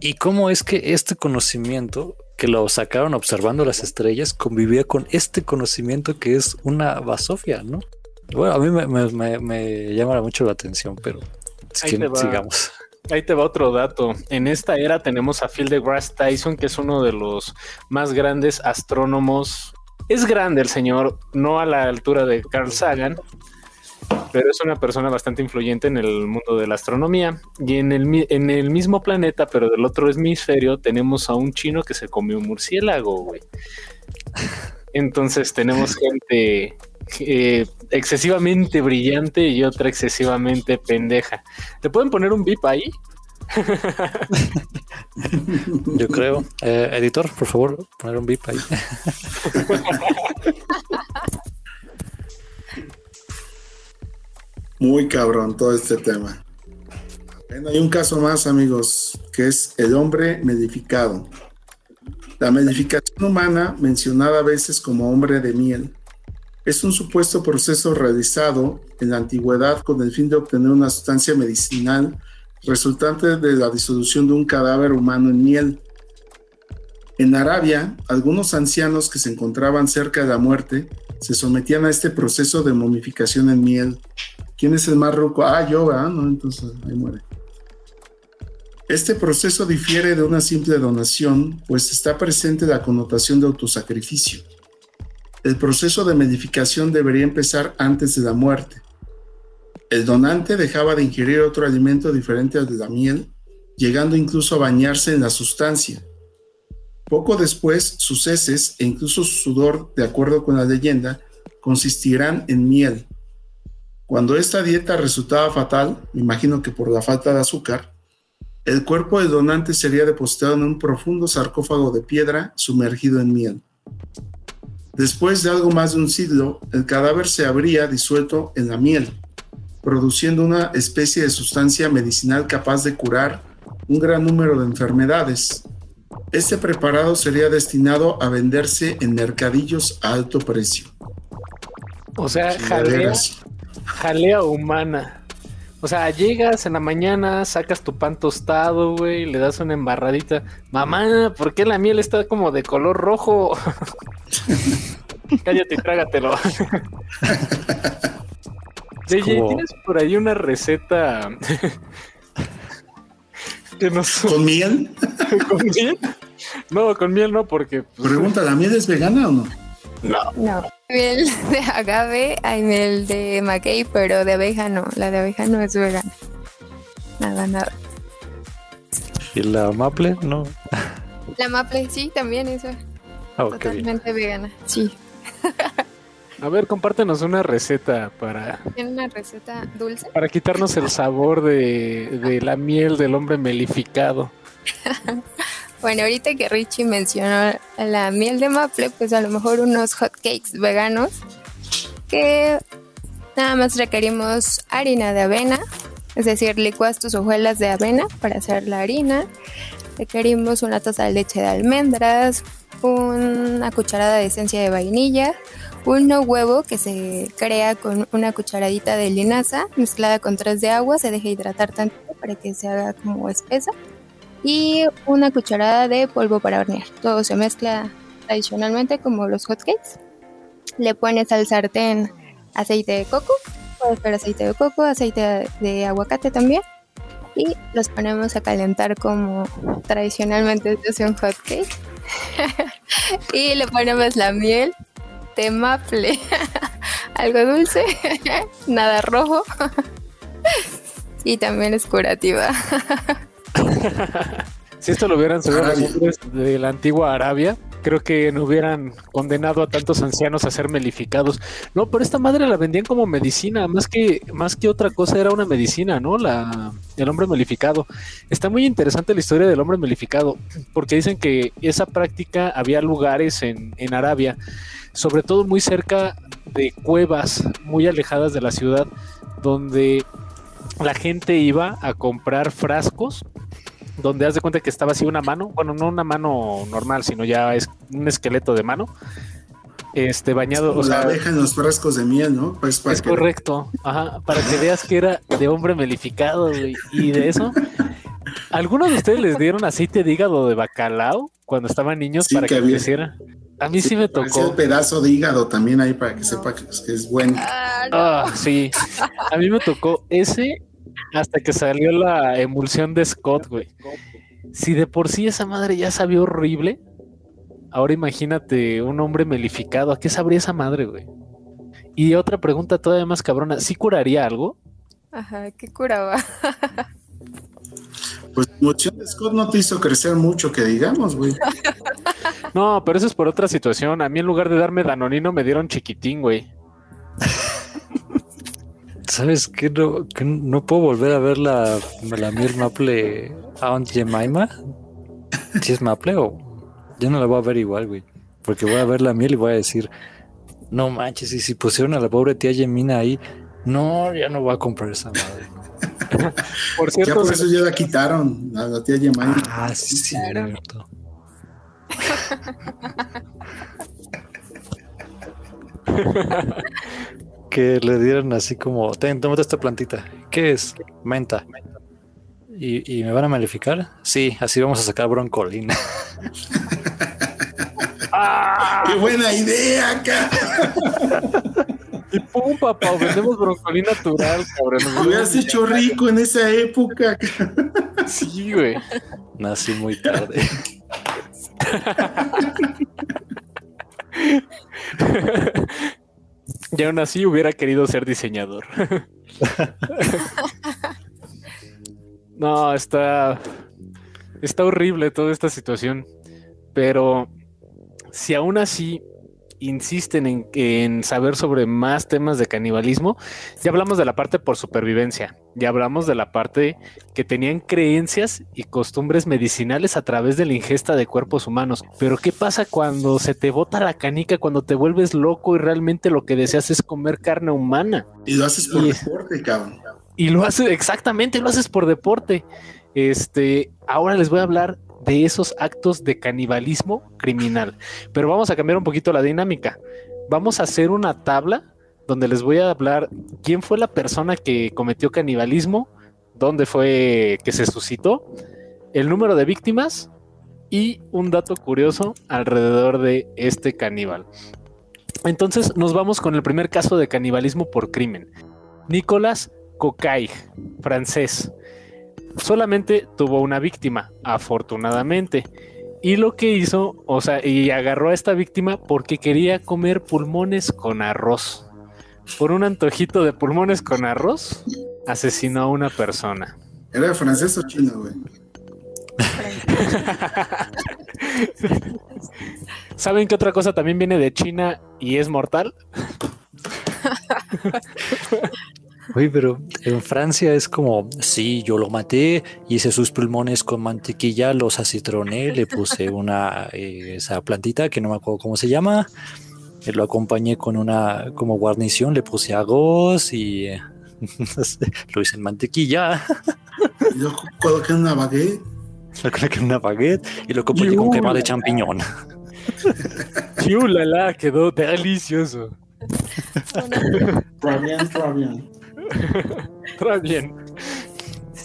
¿Y cómo es que este conocimiento que lo sacaron observando las estrellas convivía con este conocimiento que es una basofia, ¿no? Bueno, a mí me, me- me- me llama mucho la atención, pero Ahí que te va. sigamos. Ahí te va otro dato. En esta era tenemos a Phil deGrasse Tyson, que es uno de los más grandes astrónomos. Es grande el señor, no a la altura de Carl Sagan, pero es una persona bastante influyente en el mundo de la astronomía. Y en el, en el mismo planeta, pero del otro hemisferio, tenemos a un chino que se comió un murciélago, güey. Entonces tenemos gente eh, excesivamente brillante y otra excesivamente pendeja. ¿Te pueden poner un bip ahí? Yo creo. Eh, editor, por favor, poner un bip ahí. Muy cabrón todo este tema. Bueno, hay un caso más, amigos, que es el hombre medificado. La medificación humana, mencionada a veces como hombre de miel, es un supuesto proceso realizado en la antigüedad con el fin de obtener una sustancia medicinal resultante de la disolución de un cadáver humano en miel. En Arabia, algunos ancianos que se encontraban cerca de la muerte se sometían a este proceso de momificación en miel. ¿Quién es el más ruco? Ah, yo, ¿verdad? No, entonces ahí muere. Este proceso difiere de una simple donación, pues está presente la connotación de autosacrificio. El proceso de medificación debería empezar antes de la muerte. El donante dejaba de ingerir otro alimento diferente al de la miel, llegando incluso a bañarse en la sustancia. Poco después, sus heces e incluso su sudor, de acuerdo con la leyenda, consistirán en miel. Cuando esta dieta resultaba fatal, me imagino que por la falta de azúcar, el cuerpo del donante sería depositado en un profundo sarcófago de piedra sumergido en miel. Después de algo más de un siglo, el cadáver se habría disuelto en la miel, produciendo una especie de sustancia medicinal capaz de curar un gran número de enfermedades. Este preparado sería destinado a venderse en mercadillos a alto precio. O sea, Chingaderas. Jalea humana. O sea, llegas en la mañana, sacas tu pan tostado, güey, le das una embarradita. Mamá, ¿por qué la miel está como de color rojo? Cállate y trágatelo. Como- ¿tienes por ahí una receta que nos ¿Con miel? con miel? No, con miel no, porque pues, Pregunta, ¿la miel es vegana o no? No. Miel de agave, hay miel de maguey, pero de abeja no. La de abeja no es vegana. Nada, nada. Y la maple, no. La maple, sí, también eso. Ah, bien. Totalmente vegana. Sí. a ver, compártenos una receta para, Tiene una receta dulce. para quitarnos el sabor de, de la miel del hombre melificado. Bueno, ahorita que Richie mencionó la miel de maple, pues a lo mejor unos hotcakes veganos que nada más requerimos harina de avena, es decir, licuas tus hojuelas de avena para hacer la harina. Requerimos una taza de leche de almendras, una cucharada de esencia de vainilla, un huevo que se crea con una cucharadita de linaza mezclada con tres de agua, se deja hidratar tanto para que se haga como espesa y una cucharada de polvo para hornear. Todo se mezcla tradicionalmente como los hotcakes. Le pones al sartén aceite de coco, puede ser aceite de coco, aceite de aguacate también. Y los ponemos a calentar como tradicionalmente se hace un hotcake. y le ponemos la miel de maple. Algo dulce, nada rojo. y también es curativa. si esto lo hubieran hombres de la antigua Arabia, creo que no hubieran condenado a tantos ancianos a ser melificados. No, pero esta madre la vendían como medicina, más que, más que otra cosa era una medicina, ¿no? La, el hombre melificado. Está muy interesante la historia del hombre melificado, porque dicen que esa práctica había lugares en, en Arabia, sobre todo muy cerca de cuevas, muy alejadas de la ciudad, donde la gente iba a comprar frascos donde haz de cuenta que estaba así una mano, bueno, no una mano normal, sino ya es un esqueleto de mano, este bañado. o sea, en los frascos de miel, ¿no? Pues es correcto, ajá, para que veas que era de hombre melificado, y de eso. ¿Algunos de ustedes les dieron aceite de hígado de bacalao cuando estaban niños para que, que A mí sí, me tocó. Un pedazo de hígado también ahí para que sepa que, es bueno. Ah, ah, sí. A mí me tocó ese hasta que salió la emulsión de Scott, güey. Si de por sí esa madre ya sabía horrible, ahora imagínate un hombre melificado. ¿A qué sabría esa madre, güey? Y otra pregunta todavía más cabrona. ¿Sí curaría algo? Ajá, ¿qué curaba? pues emulsión de Scott no te hizo crecer mucho, que digamos, güey. No, pero eso es por otra situación. A mí en lugar de darme danonino me dieron chiquitín, güey. ¿Sabes qué? No, no puedo volver a ver la, la miel maple Aunt Jemima. Si es maple o yo no la voy a ver igual, güey. Porque voy a ver la miel y voy a decir, no manches, y si pusieron a la pobre tía Yemina ahí, no, ya no voy a comprar esa madre. por cierto, ya por eso ya la quitaron, a la tía Yemina. Ah, sí, sí, cierto. que le dieron así como, ten, tómate esta plantita. ¿Qué es? Menta. ¿Y, me van a malificar? Sí, así vamos a sacar broncolina. ¡Qué buena idea, acá! Y pum, papá, vendemos broncolina natural, cabrón. Me hubieras hecho rico en esa época. Sí, güey. Nací muy tarde. Y aún así hubiera querido ser diseñador. no, está. Está horrible toda esta situación. Pero si aún así insisten en, saber sobre más temas de canibalismo. Ya hablamos de la parte por supervivencia, ya hablamos de la parte que tenían creencias y costumbres medicinales a través de la ingesta de cuerpos humanos. Pero ¿qué pasa cuando se te bota la canica, cuando te vuelves loco y realmente lo que deseas es comer carne humana? Y lo haces por deporte, cabrón. Y lo haces, exactamente, lo haces por deporte. Este, ahora les voy a hablar de esos actos de canibalismo criminal. Pero vamos a cambiar un poquito la dinámica. Vamos a hacer una tabla donde les voy a hablar quién fue la persona que cometió canibalismo, dónde fue que se suscitó, el número de víctimas y un dato curioso alrededor de este caníbal. Entonces nos vamos con el primer caso de canibalismo por crimen. Nicolas Cocaig, francés, solamente tuvo una víctima, afortunadamente. Y lo que hizo, o sea, y agarró a esta víctima porque quería comer pulmones con arroz. Por un antojito de pulmones con arroz, asesinó a una persona. ¿Era francés o chino, güey? ¿Saben qué otra cosa también viene de China y es mortal? Uy, pero en Francia es como, sí, yo lo maté, hice sus pulmones con mantequilla, los acitroné, le puse una, eh, esa plantita que no me acuerdo cómo se llama, eh, lo acompañé con una, como guarnición, le puse arroz y eh, lo hice en mantequilla. Y lo coloqué en una baguette. Lo coloqué en una baguette y lo acompañé con crema de champiñón. Chulala, quedó delicioso. Très bien, bien.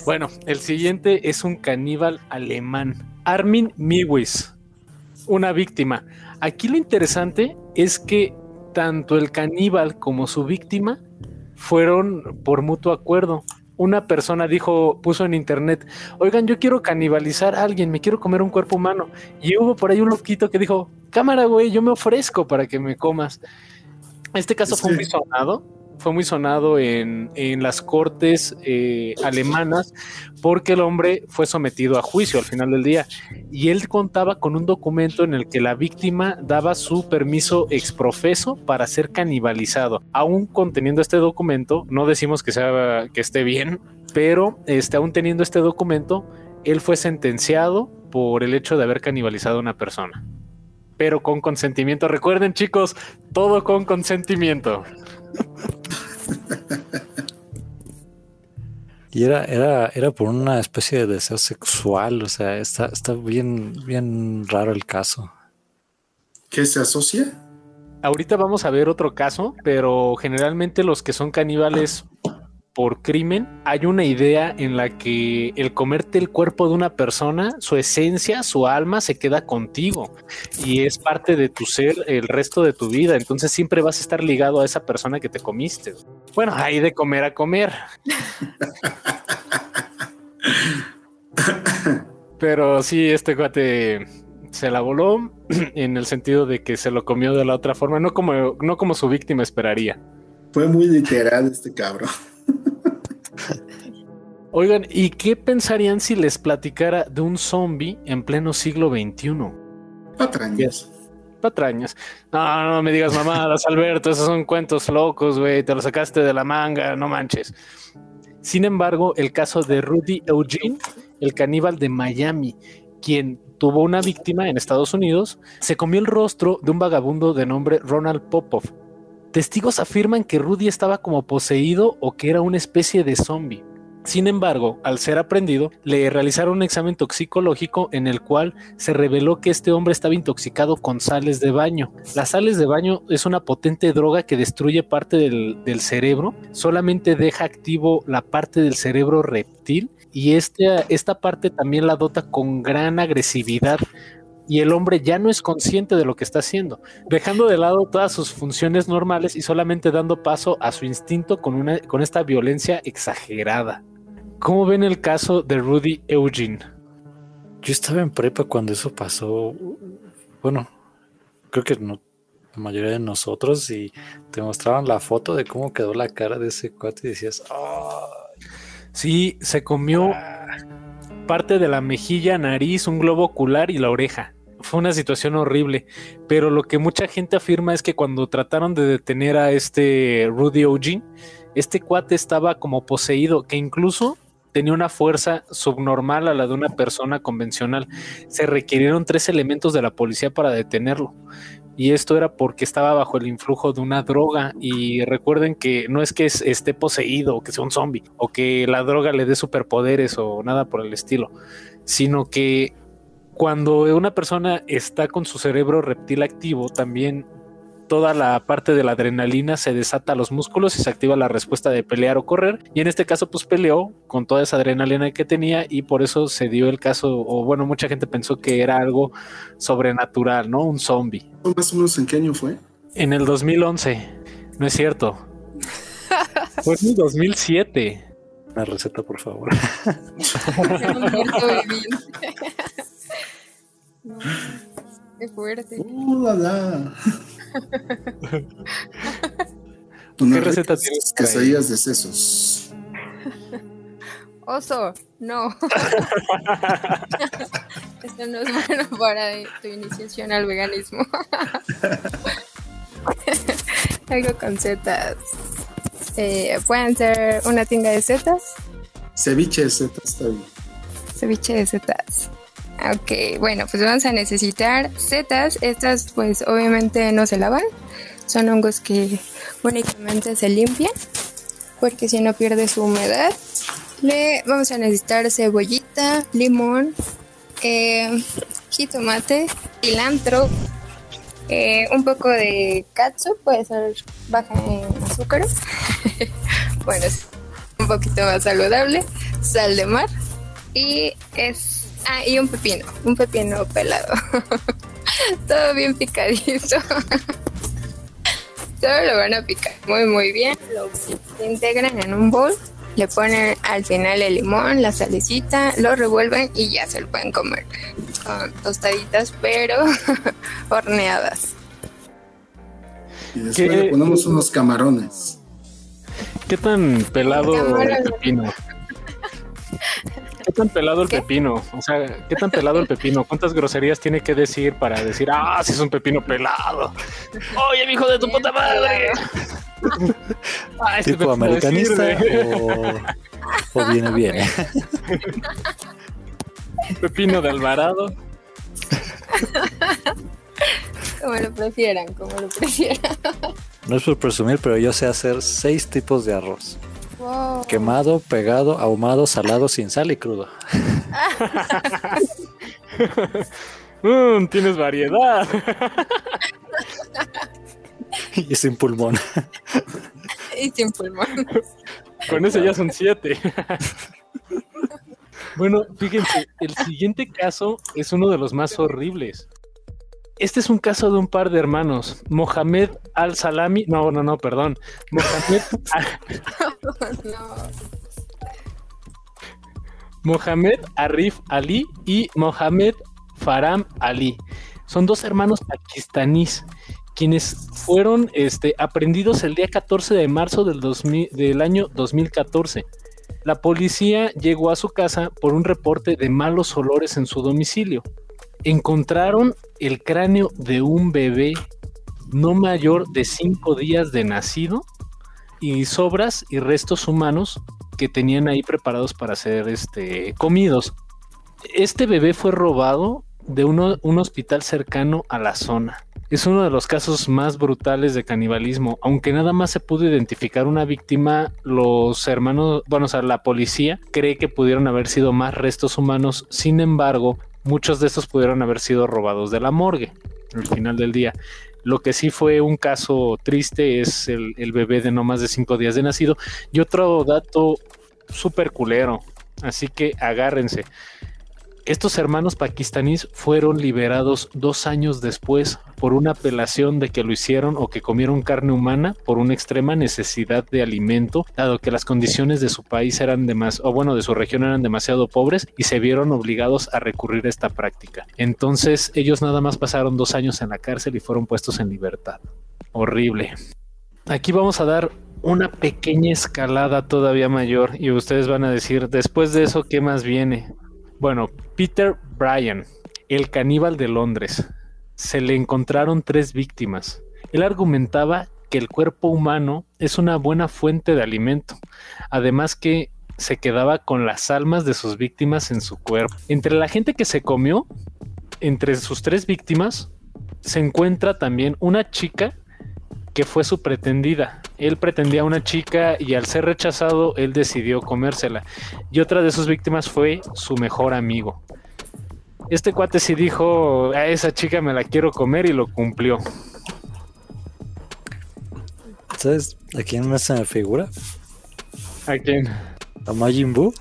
Bueno, el siguiente es un caníbal alemán, Armin Miwis, una víctima. Aquí lo interesante es que tanto el caníbal como su víctima fueron por mutuo acuerdo. Una persona dijo, puso en internet, oigan, yo quiero canibalizar a alguien, me quiero comer un cuerpo humano. Y hubo por ahí un loquito que dijo, cámara, güey, yo me ofrezco para que me comas. Este caso fue muy sonado, fue muy sonado en, en las cortes eh, alemanas porque el hombre fue sometido a juicio al final del día y él contaba con un documento en el que la víctima daba su permiso exprofeso para ser canibalizado. Aún conteniendo este documento, no decimos que sea que esté bien, pero este, aún teniendo este documento, él fue sentenciado por el hecho de haber canibalizado a una persona. Pero con consentimiento. Recuerden, chicos, todo con consentimiento. Y era, era, era por una especie de deseo sexual, o sea, está, está bien, bien raro el caso. ¿Qué se asocia? Ahorita vamos a ver otro caso, pero generalmente los que son caníbales por crimen, hay una idea en la que el comerte el cuerpo de una persona, su esencia, su alma se queda contigo y es parte de tu ser el resto de tu vida. Entonces siempre vas a estar ligado a esa persona que te comiste. Bueno, hay de comer a comer. Pero sí, este cuate se la voló en el sentido de que se lo comió de la otra forma, no como, no como su víctima esperaría. Fue muy literal este cabrón. Oigan, ¿y qué pensarían si les platicara de un zombie en pleno siglo XXI? Patrañas. Patrañas. No, no me digas mamadas, Alberto, esos son cuentos locos, güey, te lo sacaste de la manga, no manches. Sin embargo, el caso de Rudy Eugene, el caníbal de Miami, quien tuvo una víctima en Estados Unidos, se comió el rostro de un vagabundo de nombre Ronald Popov. Testigos afirman que Rudy estaba como poseído o que era una especie de zombie. Sin embargo, al ser aprendido, le realizaron un examen toxicológico en el cual se reveló que este hombre estaba intoxicado con sales de baño. Las sales de baño es una potente droga que destruye parte del, cerebro, solamente deja activo la parte del cerebro reptil y este, esta parte también la dota con gran agresividad y el hombre ya no es consciente de lo que está haciendo, dejando de lado todas sus funciones normales y solamente dando paso a su instinto con, una, con esta violencia exagerada. ¿Cómo ven el caso de Rudy Eugene? Yo estaba en prepa cuando eso pasó. Bueno, creo que no, la mayoría de nosotros y te mostraban la foto de cómo quedó la cara de ese cuate y decías, "Ay". Sí, se comió parte de la mejilla, nariz, un globo ocular y la oreja. Fue una situación horrible, pero lo que mucha gente afirma es que cuando trataron de detener a este Rudy Eugene, este cuate estaba como poseído, que incluso tenía una fuerza subnormal a la de una persona convencional. Se requirieron tres elementos de la policía para detenerlo. Y esto era porque estaba bajo el influjo de una droga. Y recuerden que no es que es- esté poseído o que sea un zombie o que la droga le dé superpoderes o nada por el estilo, sino que cuando una persona está con su cerebro reptil activo, también toda la parte de la adrenalina se desata a los músculos y se activa la respuesta de pelear o correr. Y en este caso, pues peleó con toda esa adrenalina que tenía y por eso se dio el caso, o bueno, mucha gente pensó que era algo sobrenatural, ¿no? Un zombie. Más o menos en qué año fue. En el 2011, no es cierto. Fue en el 2007. Una receta, por favor. Qué fuerte. Uh, la, la. ¿Qué receta tienes? Quesadillas de sesos. Oso, no. Esto no es bueno para tu iniciación al veganismo. Algo con setas. Eh, pueden ser una tienda de setas, Ceviche de setas, está bien. ceviche de setas. Ok, bueno, pues vamos a necesitar setas. Estas pues obviamente no se lavan. Son hongos que únicamente se limpian porque si no pierde su humedad. Le vamos a necesitar cebollita, limón, eh, jitomate, cilantro, Eh, un poco de katsu, puede ser baja en azúcar. bueno, es un poquito más saludable. Sal de mar. Y es. Ah, y un pepino. Un pepino pelado. Todo bien picadito. Todo lo van a picar muy, muy bien. Lo integran en un bowl le ponen al final el limón, la salecita, lo revuelven y ya se lo pueden comer con tostaditas, pero horneadas. Y después le ponemos unos camarones. ¿Qué tan pelado el pepino? ¿Qué tan pelado el pepino? O sea, ¿qué tan pelado el pepino? ¿Cuántas groserías tiene que decir para decir, ah, si es un pepino pelado? Oye, mi hijo de tu puta madre. Ah, ¿Tipo americanista o, viene bien? Pepino de Alvarado. Como lo prefieran, como lo prefieran. No es por presumir, pero yo sé hacer seis tipos de arroz. Quemado, pegado, ahumado, salado, sin sal y crudo. Mm, tienes variedad. y sin pulmón. y sin pulmón. Con eso ya son siete. bueno, fíjense, el siguiente caso es uno de los más horribles. Este es un caso de un par de hermanos, Mohamed Al-Salami, no, no, no, perdón, Mohamed, Mohamed Arif Ali y Mohamed Faram Ali. Son dos hermanos pakistaníes quienes fueron este, aprendidos el día 14 de marzo del, del año 2014. La policía llegó a su casa por un reporte de malos olores en su domicilio. Encontraron el cráneo de un bebé no mayor de cinco días de nacido y sobras y restos humanos que tenían ahí preparados para ser este, comidos. Este bebé fue robado de un hospital cercano a la zona. Es uno de los casos más brutales de canibalismo. Aunque nada más se pudo identificar una víctima, los hermanos, bueno, o sea, la policía cree que pudieron haber sido más restos humanos. Sin embargo, muchos de estos pudieron haber sido robados de la morgue al final del día. Lo que sí fue un caso triste es el, el bebé de no más de cinco días de nacido. Y otro dato súper culero. Así que agárrense. Estos hermanos pakistaníes fueron liberados dos años después por una apelación de que lo hicieron o que comieron carne humana por una extrema necesidad de alimento, dado que las condiciones de su país eran demasiado, o bueno, de su región eran demasiado pobres y se vieron obligados a recurrir a esta práctica. Entonces ellos nada más pasaron dos años en la cárcel y fueron puestos en libertad. Horrible. Aquí vamos a dar una pequeña escalada todavía mayor y ustedes van a decir, después de eso, ¿qué más viene? Bueno, Peter Bryan, el caníbal de Londres. Se le encontraron tres víctimas. Él argumentaba que el cuerpo humano es una buena fuente de alimento, además que se quedaba con las almas de sus víctimas en su cuerpo. Entre la gente que se comió, entre sus tres víctimas, se encuentra también una chica que fue su pretendida. Él pretendía a una chica y al ser rechazado, él decidió comérsela. Y otra de sus víctimas fue su mejor amigo. Este cuate sí dijo, a esa chica me la quiero comer y lo cumplió. ¿Sabes a quién me se me figura? ¿A quién? A Majin Buu.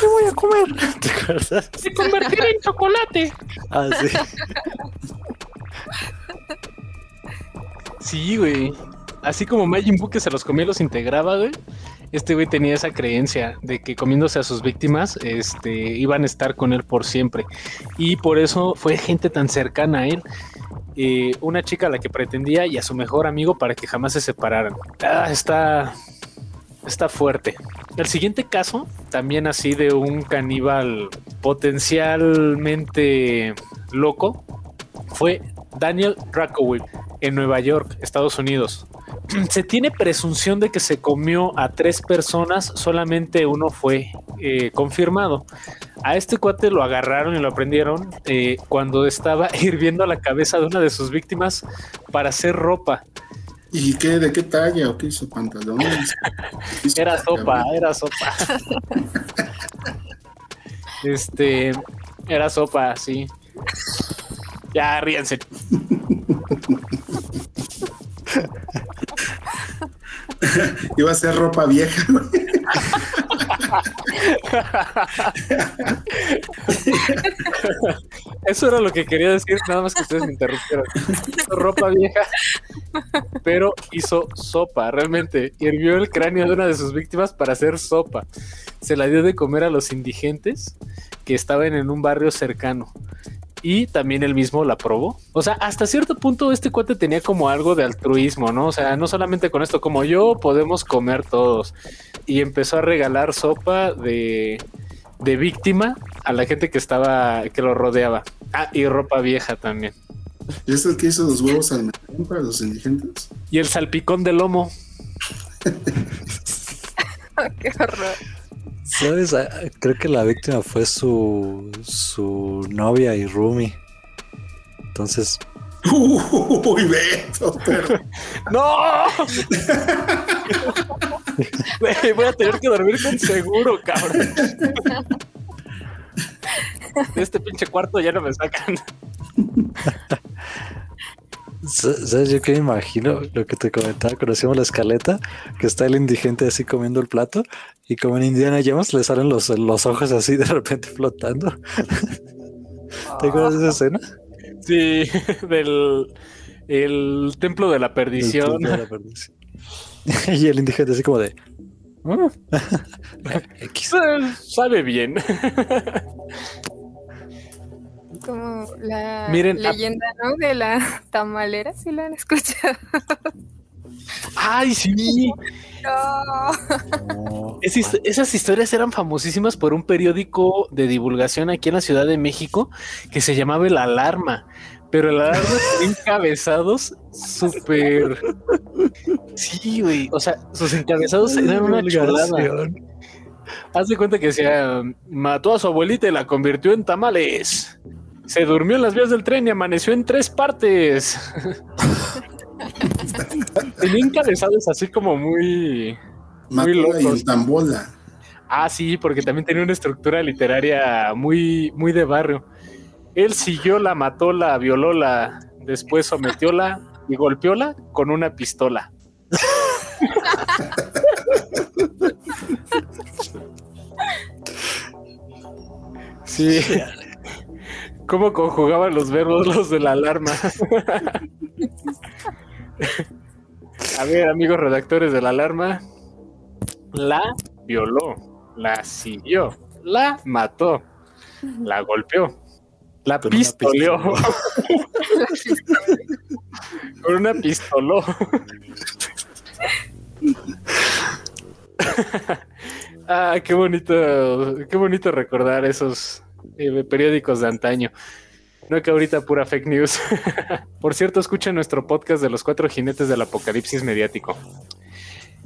¿Qué voy a comer? ¿Te acuerdas? Se convertirá en chocolate. Ah, sí. Sí, güey. Así como Majin Buu que se los comía y los integraba, güey. Este güey tenía esa creencia de que comiéndose a sus víctimas, este, iban a estar con él por siempre. Y por eso fue gente tan cercana a él. Eh, una chica a la que pretendía y a su mejor amigo para que jamás se separaran. Ah, está, está fuerte. El siguiente caso, también así de un caníbal potencialmente loco, fue Daniel Rakowicz en Nueva York, Estados Unidos. Se tiene presunción de que se comió a tres personas, solamente uno fue eh, confirmado. A este cuate lo agarraron y lo aprendieron eh, cuando estaba hirviendo la cabeza de una de sus víctimas para hacer ropa. ¿Y qué? ¿De qué talla o qué hizo pantalones? era sopa, era sopa. este, era sopa, sí. Ya, ríanse. Iba a ser ropa vieja. Eso era lo que quería decir, nada más que ustedes me interrumpieron. Hizo ropa vieja, pero hizo sopa, realmente. Hirvió el cráneo de una de sus víctimas para hacer sopa. Se la dio de comer a los indigentes que estaban en un barrio cercano y también él mismo la probó. O sea, hasta cierto punto este cuate tenía como algo de altruismo, ¿no? O sea, no solamente con esto, como yo podemos comer todos. Y empezó a regalar sopa de, de víctima a la gente que estaba, que lo rodeaba. Ah, y ropa vieja también. ¿Y es el que hizo los huevos al para los indigentes? Y el salpicón de lomo. Qué horror. ¿Sabes? Ah, Creo que la víctima fue su, su novia y Rumi. Entonces, Uy, Beto, pero ¡No! Voy a tener que dormir con seguro, cabrón. De este pinche cuarto ya no me sacan. Sa- ¿sabes? Yo que me imagino lo que te comentaba cuando hacíamos la escaleta, que está el indigente así comiendo el plato y como en Indiana Jones le salen los, los ojos así de repente flotando. ¿Te acuerdas de esa escena? Sí, del el templo de la perdición. templo de la perdición. y el indigente así como de... "Ah". X. Eh, Sabe bien. Como la Miren, leyenda, ¿no? De la tamalera, si la han escuchado. Ay, sí. No. No. Es hist- esas historias eran famosísimas por un periódico de divulgación aquí en la Ciudad de México que se llamaba El Alarma. Pero el alarma encabezados súper. Sí, güey. O sea, sus encabezados eran una chulada. Haz de cuenta que decía: mató a su abuelita y la convirtió en tamales. Se durmió en las vías del tren y amaneció en tres partes. Tenía encabezados así como muy. Muy Matola y Tambola. Ah, sí, porque también tenía una estructura literaria muy, muy de barrio. Él siguió, la mató, la violó, la después sometióla y golpeóla con una pistola. Sí. ¿Cómo conjugaban los verbos los de la alarma? A ver, amigos redactores de la alarma. La violó, la siguió, la mató, la golpeó, la Con una pistoleó. Con una pistoló. ah, qué bonito, qué bonito recordar esos eh, periódicos de antaño. No que ahorita pura fake news. Por cierto, escuchen nuestro podcast de los cuatro jinetes del apocalipsis mediático.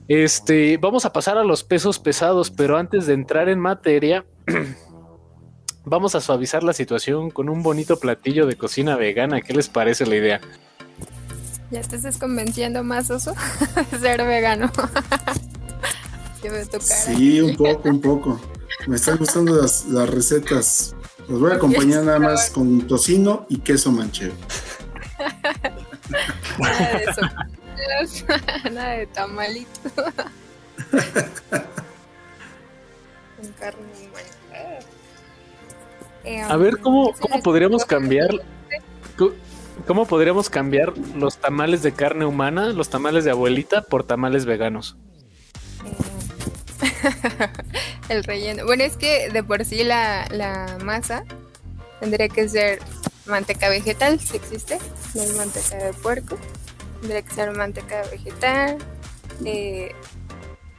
Este, vamos a pasar a los pesos pesados, pero antes de entrar en materia, vamos a suavizar la situación con un bonito platillo de cocina vegana. ¿Qué les parece la idea? Ya te estás convenciendo más, oso, de ser vegano. Yo veo tu cara. Sí, un poco, un poco. Me están gustando las, las recetas. Los voy a acompañar nada más con tocino y queso manchego. Nada de eso. Nada de tamalito. Con carne humana. Eh, A ver, ¿cómo, ¿qué se cómo podríamos cambiar? ¿Cómo podríamos cambiar los tamales de carne humana, los tamales de abuelita, por tamales veganos? El relleno. Bueno, es que de por sí la, la masa tendría que ser manteca vegetal, si existe. No es manteca de puerco. Tendría que ser manteca vegetal, eh,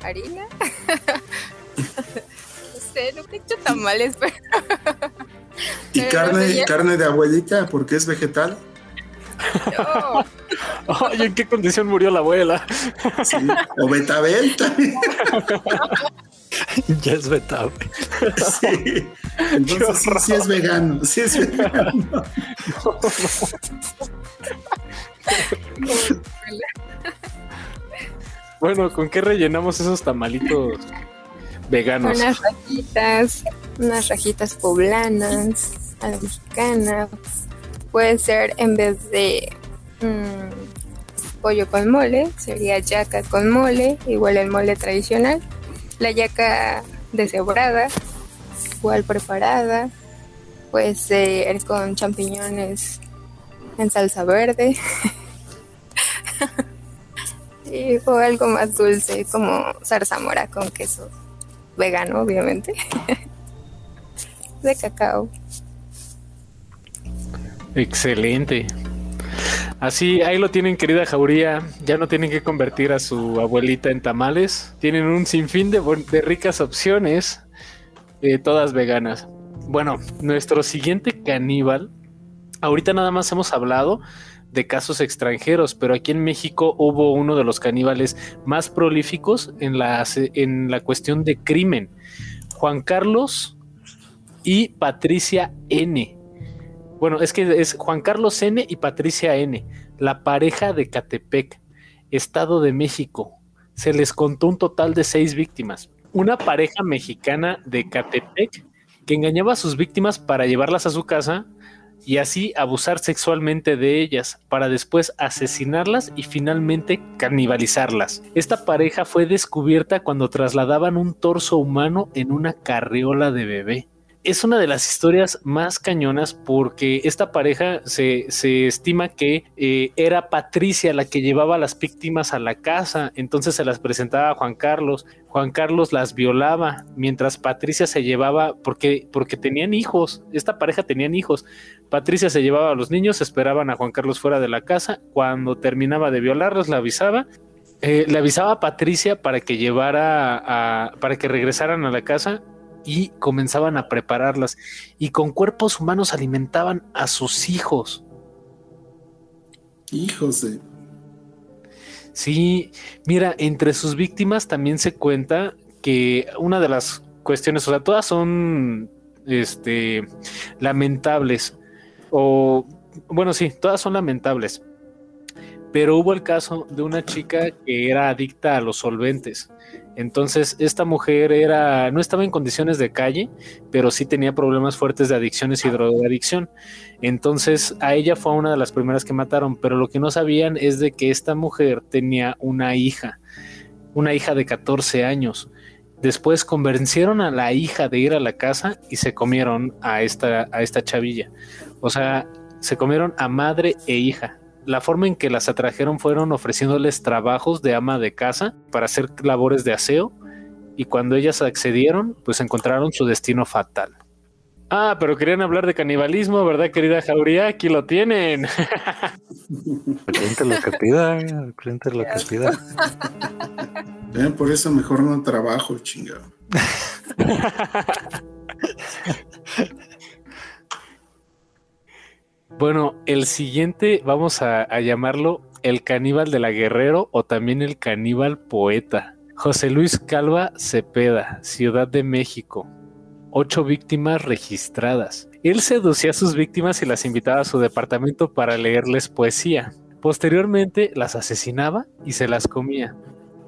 harina. no sé, nunca he hecho tamales, pero Y Pero carne, no sé, carne de abuelita, porque es vegetal. Oye, ¿en qué condición murió la abuela? Sí. O betabel también. ya es vetado. Sí. Entonces sí, sí es vegano. Sí es vegano. Bueno, ¿con qué rellenamos esos tamalitos veganos? unas rajitas, unas rajitas poblanas, a la mexicana, puede ser en vez de mm, pollo con mole, sería yaca con mole, igual el mole tradicional. La yaca deshebrada, igual preparada, puede ser con champiñones en salsa verde. y, o algo más dulce como zarzamora con queso vegano, obviamente. de cacao. Excelente. Así, ahí lo tienen, querida Jauría. Ya no tienen que convertir a su abuelita en tamales. Tienen un sinfín de, de ricas opciones, eh, todas veganas. Bueno, nuestro siguiente caníbal. Ahorita nada más hemos hablado de casos extranjeros, pero aquí en México hubo uno de los caníbales más prolíficos en la, en la cuestión de crimen. Juan Carlos y Patricia N. Bueno, es que es Juan Carlos N y Patricia N, la pareja de Catepec, Estado de México. Se les contó un total de seis víctimas. Una pareja mexicana de Catepec que engañaba a sus víctimas para llevarlas a su casa y así abusar sexualmente de ellas para después asesinarlas y finalmente canibalizarlas. Esta pareja fue descubierta cuando trasladaban un torso humano en una carriola de bebé. Es una de las historias más cañonas porque esta pareja se, estima que eh, era Patricia la que llevaba a las víctimas a la casa, entonces se las presentaba a Juan Carlos. Juan Carlos las violaba mientras Patricia se llevaba, porque, porque tenían hijos, esta pareja tenían hijos. Patricia se llevaba a los niños, esperaban a Juan Carlos fuera de la casa, cuando terminaba de violarlos la avisaba. Eh, le avisaba a Patricia para que llevara a, para que regresaran a la casa y comenzaban a prepararlas y con cuerpos humanos alimentaban a sus hijos. Hijos de... Sí, mira, entre sus víctimas también se cuenta que una de las cuestiones, o sea, todas son este lamentables o bueno, sí, todas son lamentables. Pero hubo el caso de una chica que era adicta a los solventes entonces, esta mujer era, no estaba en condiciones de calle, pero sí tenía problemas fuertes de adicciones y drogadicción. Entonces, a ella fue una de las primeras que mataron, pero lo que no sabían es de que esta mujer tenía una hija, una hija de 14 años. Después convencieron a la hija de ir a la casa y se comieron a esta, a esta chavilla. O sea, se comieron a madre e hija la forma en que las atrajeron fueron ofreciéndoles trabajos de ama de casa para hacer labores de aseo y cuando ellas accedieron, pues encontraron su destino fatal. Ah, pero querían hablar de canibalismo, ¿verdad, querida Jauría? Aquí lo tienen. cliente lo que pida, cliente lo que pida. por eso mejor no trabajo, chingado. Bueno, el siguiente vamos a, llamarlo el caníbal de la Guerrero o también el caníbal poeta. José Luis Calva Cepeda, Ciudad de México. Ocho víctimas registradas. Él seducía a sus víctimas y las invitaba a su departamento para leerles poesía. Posteriormente las asesinaba y se las comía.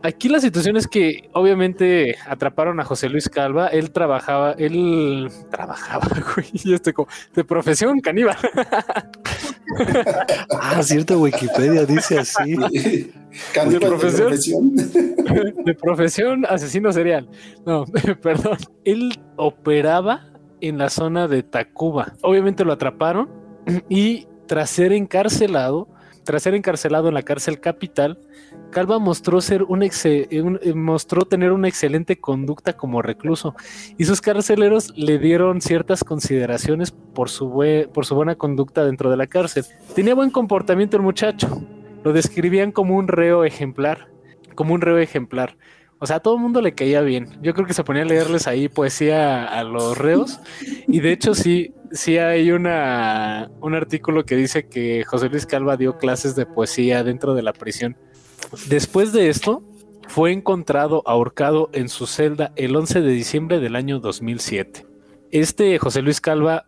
Aquí la situación es que obviamente atraparon a José Luis Calva, él trabajaba, él trabajaba, güey, este de profesión caníbal. ah, cierto, Wikipedia dice así. de profesión, de profesión asesino serial. No, perdón. Él operaba en la zona de Tacuba. Obviamente lo atraparon y tras ser encarcelado, tras ser encarcelado en la cárcel capital, Calva mostró ser un, eh, mostró tener una excelente conducta como recluso y sus carceleros le dieron ciertas consideraciones por su, buena conducta dentro de la cárcel. Tenía buen comportamiento el muchacho, lo describían como un reo ejemplar, como un reo ejemplar. O sea, a todo el mundo le caía bien. Yo creo que se ponía a leerles ahí poesía a los reos. Y de hecho, sí, sí hay un artículo que dice que José Luis Calva dio clases de poesía dentro de la prisión. Después de esto, fue encontrado ahorcado en su celda el 11 de diciembre del año 2007. Este José Luis Calva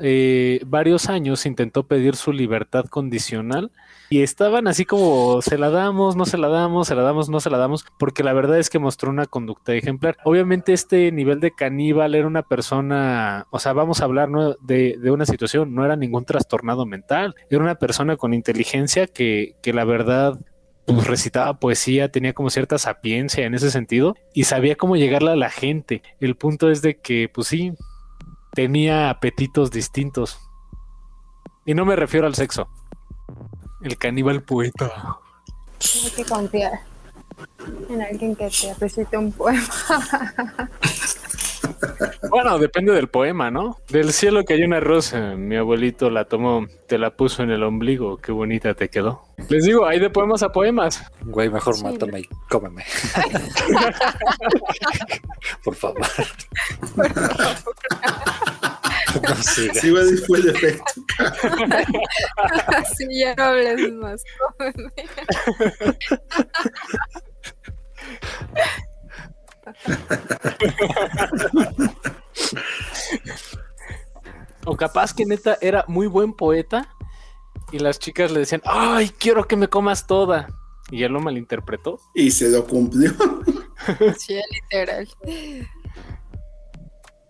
eh, varios años intentó pedir su libertad condicional y estaban así como se la damos, no se la damos, se la damos, no se la damos, porque la verdad es que mostró una conducta ejemplar. Obviamente este nivel de caníbal era una persona, o sea, vamos a hablar de, de, una situación, no era ningún trastornado mental, era una persona con inteligencia que, que la verdad pues recitaba poesía, tenía como cierta sapiencia en ese sentido y sabía cómo llegarle a la gente. El punto es de que, pues sí, tenía apetitos distintos. Y no me refiero al sexo. El caníbal poeta. Hay que confiar en alguien que te recite un poema. Bueno, depende del poema, ¿no? Del cielo que hay una rosa, mi abuelito la tomó, te la puso en el ombligo, qué bonita te quedó. Les digo, hay de poemas a poemas. Güey, mejor mátame y cómeme. Por favor. No sí, güey, fue el efecto. sí, ya no hables más. Cómeme. o capaz que neta era muy buen poeta y las chicas le decían, ay, quiero que me comas toda. Y él lo malinterpretó. Y se lo cumplió. sí, literal.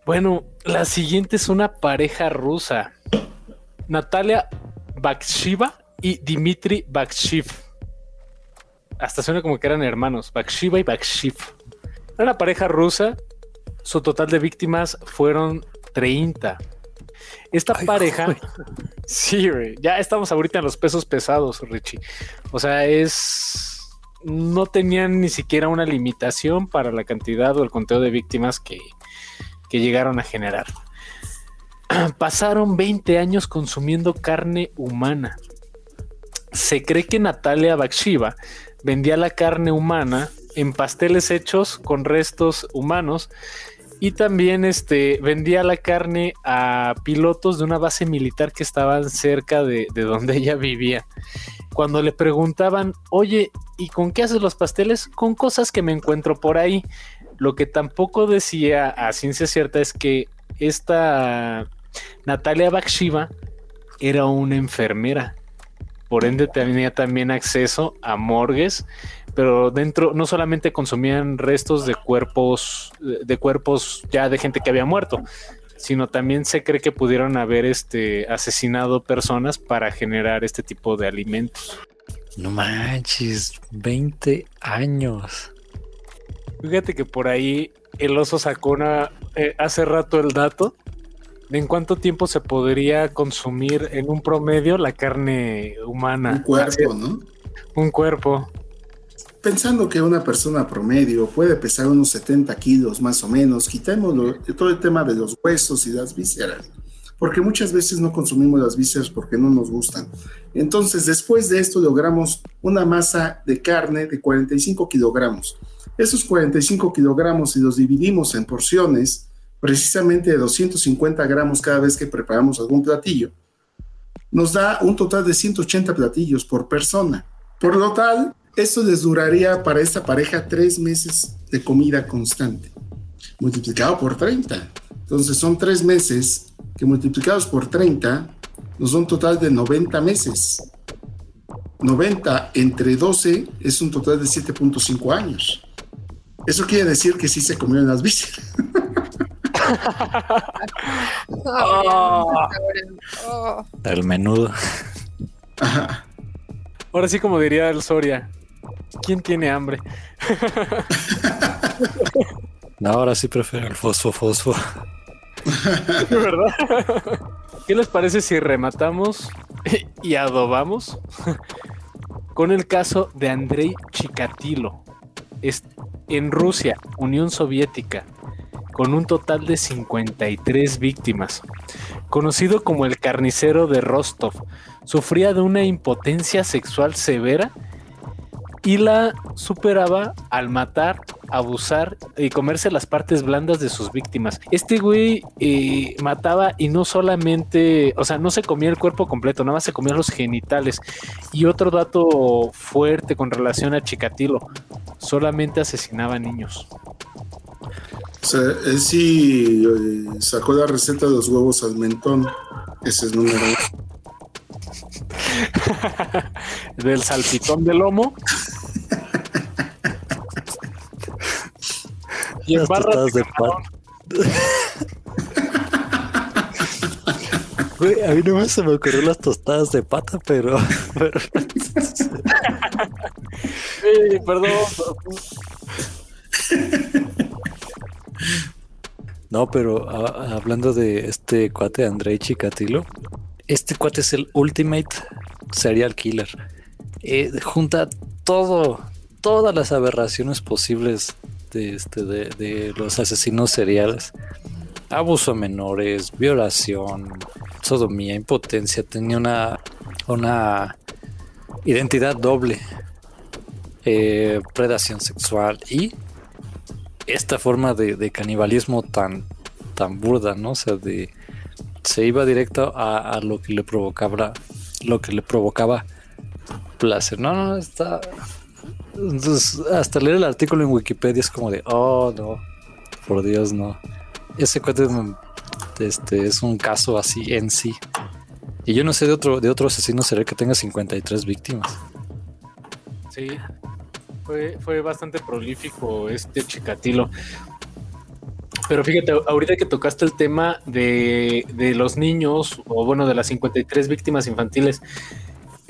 Bueno, la siguiente es una pareja rusa. Natalia Bakshiva y Dimitri Bakshiv. Hasta suena como que eran hermanos, Bakshiva y Bakshiv. Era una pareja rusa. Su total de víctimas fueron 30. Esta pareja, sí, ya estamos ahorita en los pesos pesados, Richie. O sea, es, no tenían ni siquiera una limitación para la cantidad o el conteo de víctimas que, que llegaron a generar. Pasaron 20 años consumiendo carne humana. Se cree que Natalia Bakshiva vendía la carne humana en pasteles hechos con restos humanos y también este, vendía la carne a pilotos de una base militar que estaban cerca de, de, donde ella vivía. Cuando le preguntaban, oye, ¿y con qué haces los pasteles? Con cosas que me encuentro por ahí. Lo que tampoco decía a ciencia cierta es que esta Natalia Bakshiva era una enfermera. Por ende tenía también acceso a morgues pero dentro no solamente consumían restos de cuerpos, de cuerpos ya de gente que había muerto, sino también se cree que pudieron haber este, asesinado personas para generar este tipo de alimentos. No manches, 20 años. Fíjate que por ahí el oso sacó una, eh, hace rato el dato de en cuánto tiempo se podría consumir en un promedio la carne humana. Un cuerpo, ¿no? Un cuerpo pensando que una persona promedio puede pesar unos 70 kilos más o menos, quitemos todo el tema de los huesos y las vísceras, porque muchas veces no consumimos las vísceras porque no nos gustan. Entonces, después de esto logramos una masa de carne de 45 kilogramos. Esos 45 kilogramos, si los dividimos en porciones, precisamente de 250 gramos cada vez que preparamos algún platillo, nos da un total de 180 platillos por persona. Por lo tal, esto les duraría para esta pareja tres meses de comida constante, multiplicado por 30. Entonces son tres meses que multiplicados por 30 nos da un total de 90 meses. 90 entre 12 es un total de 7.5 años. Eso quiere decir que sí se comieron las vísceras. El menudo. Ahora sí, como diría el Soria, ¿Quién tiene hambre? no, ahora sí prefiero el fosfo fosfo. ¿Verdad? ¿Qué les parece si rematamos y adobamos con el caso de Andrei Chikatilo en Rusia, Unión Soviética, con un total de 53 víctimas? Conocido como el carnicero de Rostov, sufría de una impotencia sexual severa y la superaba al matar, abusar y comerse las partes blandas de sus víctimas. Este güey eh, mataba y no solamente, o sea, no se comía el cuerpo completo, nada más se comía los genitales. Y otro dato fuerte con relación a Chikatilo, solamente asesinaba niños. O sea, él sí eh, sacó la receta de los huevos al mentón. Ese es número uno. Del salpicón de lomo. y en Las barras tostadas de. Güey, a mí no me se me ocurrió las tostadas de pata, pero, pero perdón. No, pero ah, hablando de este cuate Andrei Chikatilo, este cuate es el ultimate serial killer. Eh, junta todo, todas las aberraciones posibles de, este, de los asesinos seriales. Abuso a menores, violación, sodomía, impotencia. Tenía una, una identidad doble. eh, predación sexual y esta forma de, de canibalismo tan, tan burda, ¿no? O sea, de se iba directo a, lo que le provocaba lo que le provocaba placer. No, no, está. Entonces, hasta leer el artículo en Wikipedia es como de, oh, no, por Dios, no. Ese cuate este, es un caso así en sí. Y yo no sé de otro, de otro asesino serial que tenga 53 víctimas. Sí. Fue, fue bastante prolífico este Chikatilo. Pero fíjate, ahorita que tocaste el tema de, de los niños, o bueno, de las 53 víctimas infantiles,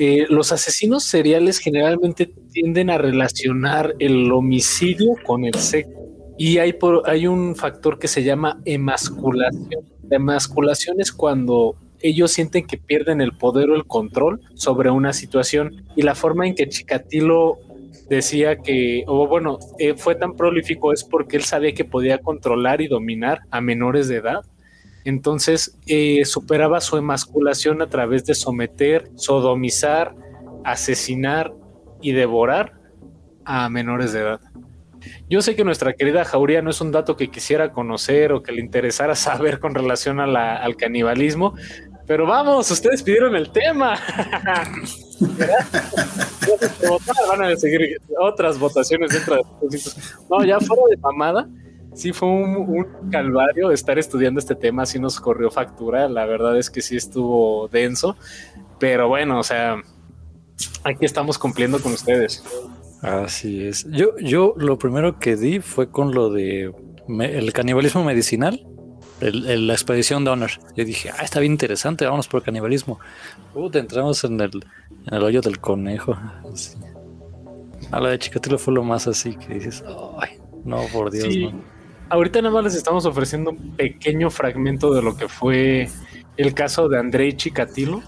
eh, los asesinos seriales generalmente tienden a relacionar el homicidio con el sexo. Y hay, por, hay un factor que se llama emasculación. La emasculación es cuando ellos sienten que pierden el poder o el control sobre una situación. Y la forma en que Chikatilo decía que, o bueno, eh, fue tan prolífico es porque él sabía que podía controlar y dominar a menores de edad. Entonces eh, superaba su emasculación a través de someter, sodomizar, asesinar y devorar a menores de edad. Yo sé que nuestra querida Jauría no es un dato que quisiera conocer o que le interesara saber con relación al canibalismo, pero vamos, ustedes pidieron el tema. Van a seguir otras votaciones dentro de No, ya fuera de mamada, sí fue un, calvario estar estudiando este tema, sí nos corrió factura, la verdad es que sí estuvo denso, pero bueno, o sea, aquí estamos cumpliendo con ustedes. Así es. Yo, yo lo primero que di fue con lo de el canibalismo medicinal, el- el- la expedición Donner. Yo dije, ah, está bien interesante, vámonos por canibalismo. Puta, entramos en el, en el hoyo del conejo. A la de Chikatilo fue lo más así que dices, ay, no, por Dios, Sí. no. Ahorita nada más les estamos ofreciendo un pequeño fragmento de lo que fue el caso de Andrei Chikatilo.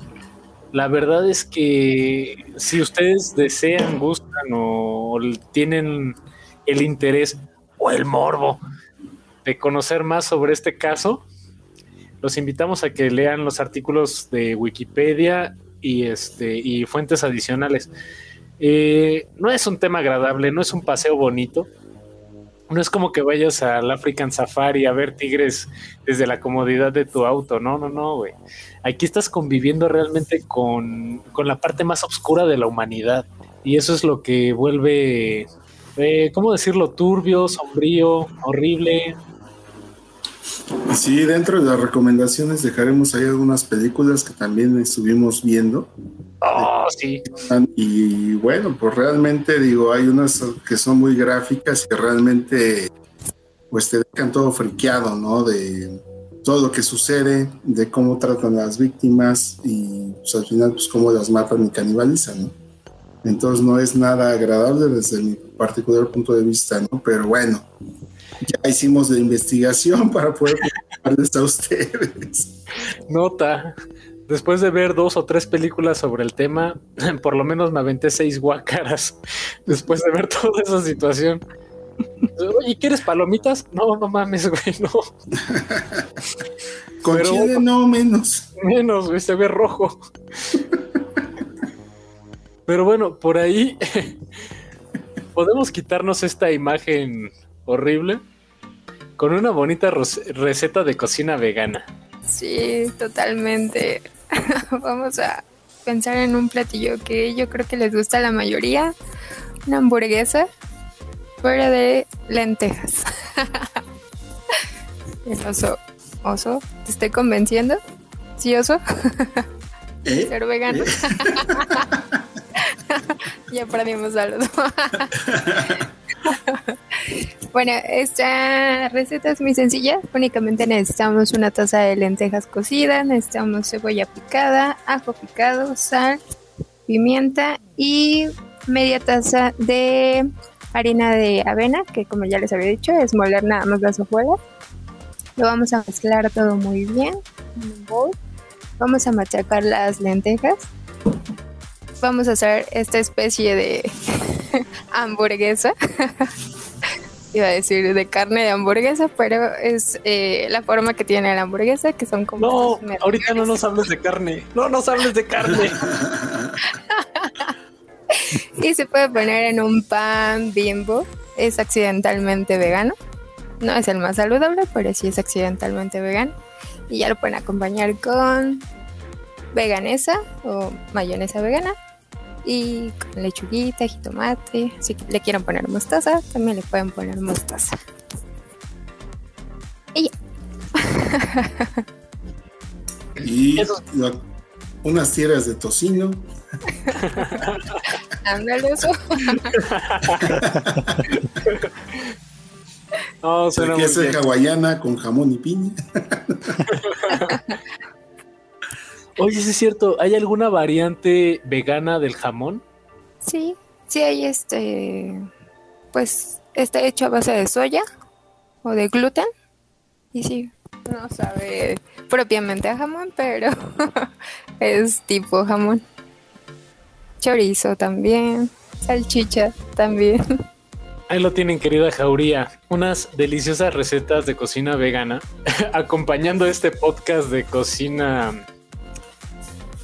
La verdad es que si ustedes desean, gustan o tienen el interés o el morbo conocer más sobre este caso, los invitamos a que lean los artículos de Wikipedia y este y fuentes adicionales. Eh, no es un tema agradable, no es un paseo bonito, no es como que vayas al African Safari a ver tigres desde la comodidad de tu auto. No, no, no, güey. Aquí estás conviviendo realmente con, con la parte más oscura de la humanidad. Y eso es lo que vuelve, eh, ¿cómo decirlo? Turbio, sombrío, horrible. Sí, dentro de las recomendaciones dejaremos ahí algunas películas que también estuvimos viendo. Oh, sí. Y bueno, pues realmente digo, hay unas que son muy gráficas que realmente pues te dejan todo friqueado, ¿no? De todo lo que sucede, de cómo tratan a las víctimas y pues al final pues cómo las matan y canibalizan, ¿no? Entonces no es nada agradable desde mi particular punto de vista, ¿no? Pero bueno, ya hicimos la investigación para poder presentarles a ustedes. Nota. Después de ver dos o tres películas sobre el tema, por lo menos me aventé seis guácaras después de ver toda esa situación. Oye, ¿quieres palomitas? No, no mames, güey, no. Con Pero chile no menos. Menos, güey, se ve rojo. Pero bueno, por ahí podemos quitarnos esta imagen horrible con una bonita receta de cocina vegana. Sí, totalmente. Vamos a pensar en un platillo que yo creo que les gusta a la mayoría. Una hamburguesa fuera de lentejas. El oso. ¿Oso? ¿Te estoy convenciendo? ¿Sí, oso? ¿Eh? Ser vegano. ya perdimos saludo. bueno, esta receta es muy sencilla. Únicamente necesitamos una taza de lentejas cocidas, necesitamos cebolla picada, ajo picado, sal, pimienta y media taza de harina de avena, que como ya les había dicho, es moler nada más las hojuelas. Lo vamos a mezclar todo muy bien. Vamos a machacar las lentejas. Vamos a hacer esta especie de hamburguesa. Iba a decir de carne de hamburguesa, pero es eh, la forma que tiene la hamburguesa, que son como... No, ahorita no nos hables de carne. No nos hables de carne. Y se puede poner en un pan bimbo. Es accidentalmente vegano. No es el más saludable, pero sí es accidentalmente vegano. Y ya lo pueden acompañar con veganesa o mayonesa vegana. Y con lechuguita, jitomate. Si le quieren poner mostaza, también le pueden poner mostaza. Y ya. Y la- unas tiras de tocino. Ándale eso. No, suena muy bien. hawaiana con jamón y piña. Oye, sí es cierto. ¿Hay alguna variante vegana del jamón? Sí, sí hay este, pues está hecho a base de soya o de gluten y sí, no sabe propiamente a jamón, pero es tipo jamón. Chorizo también, salchicha también. Ahí lo tienen, querida Jauría. Unas deliciosas recetas de cocina vegana, acompañando este podcast de cocina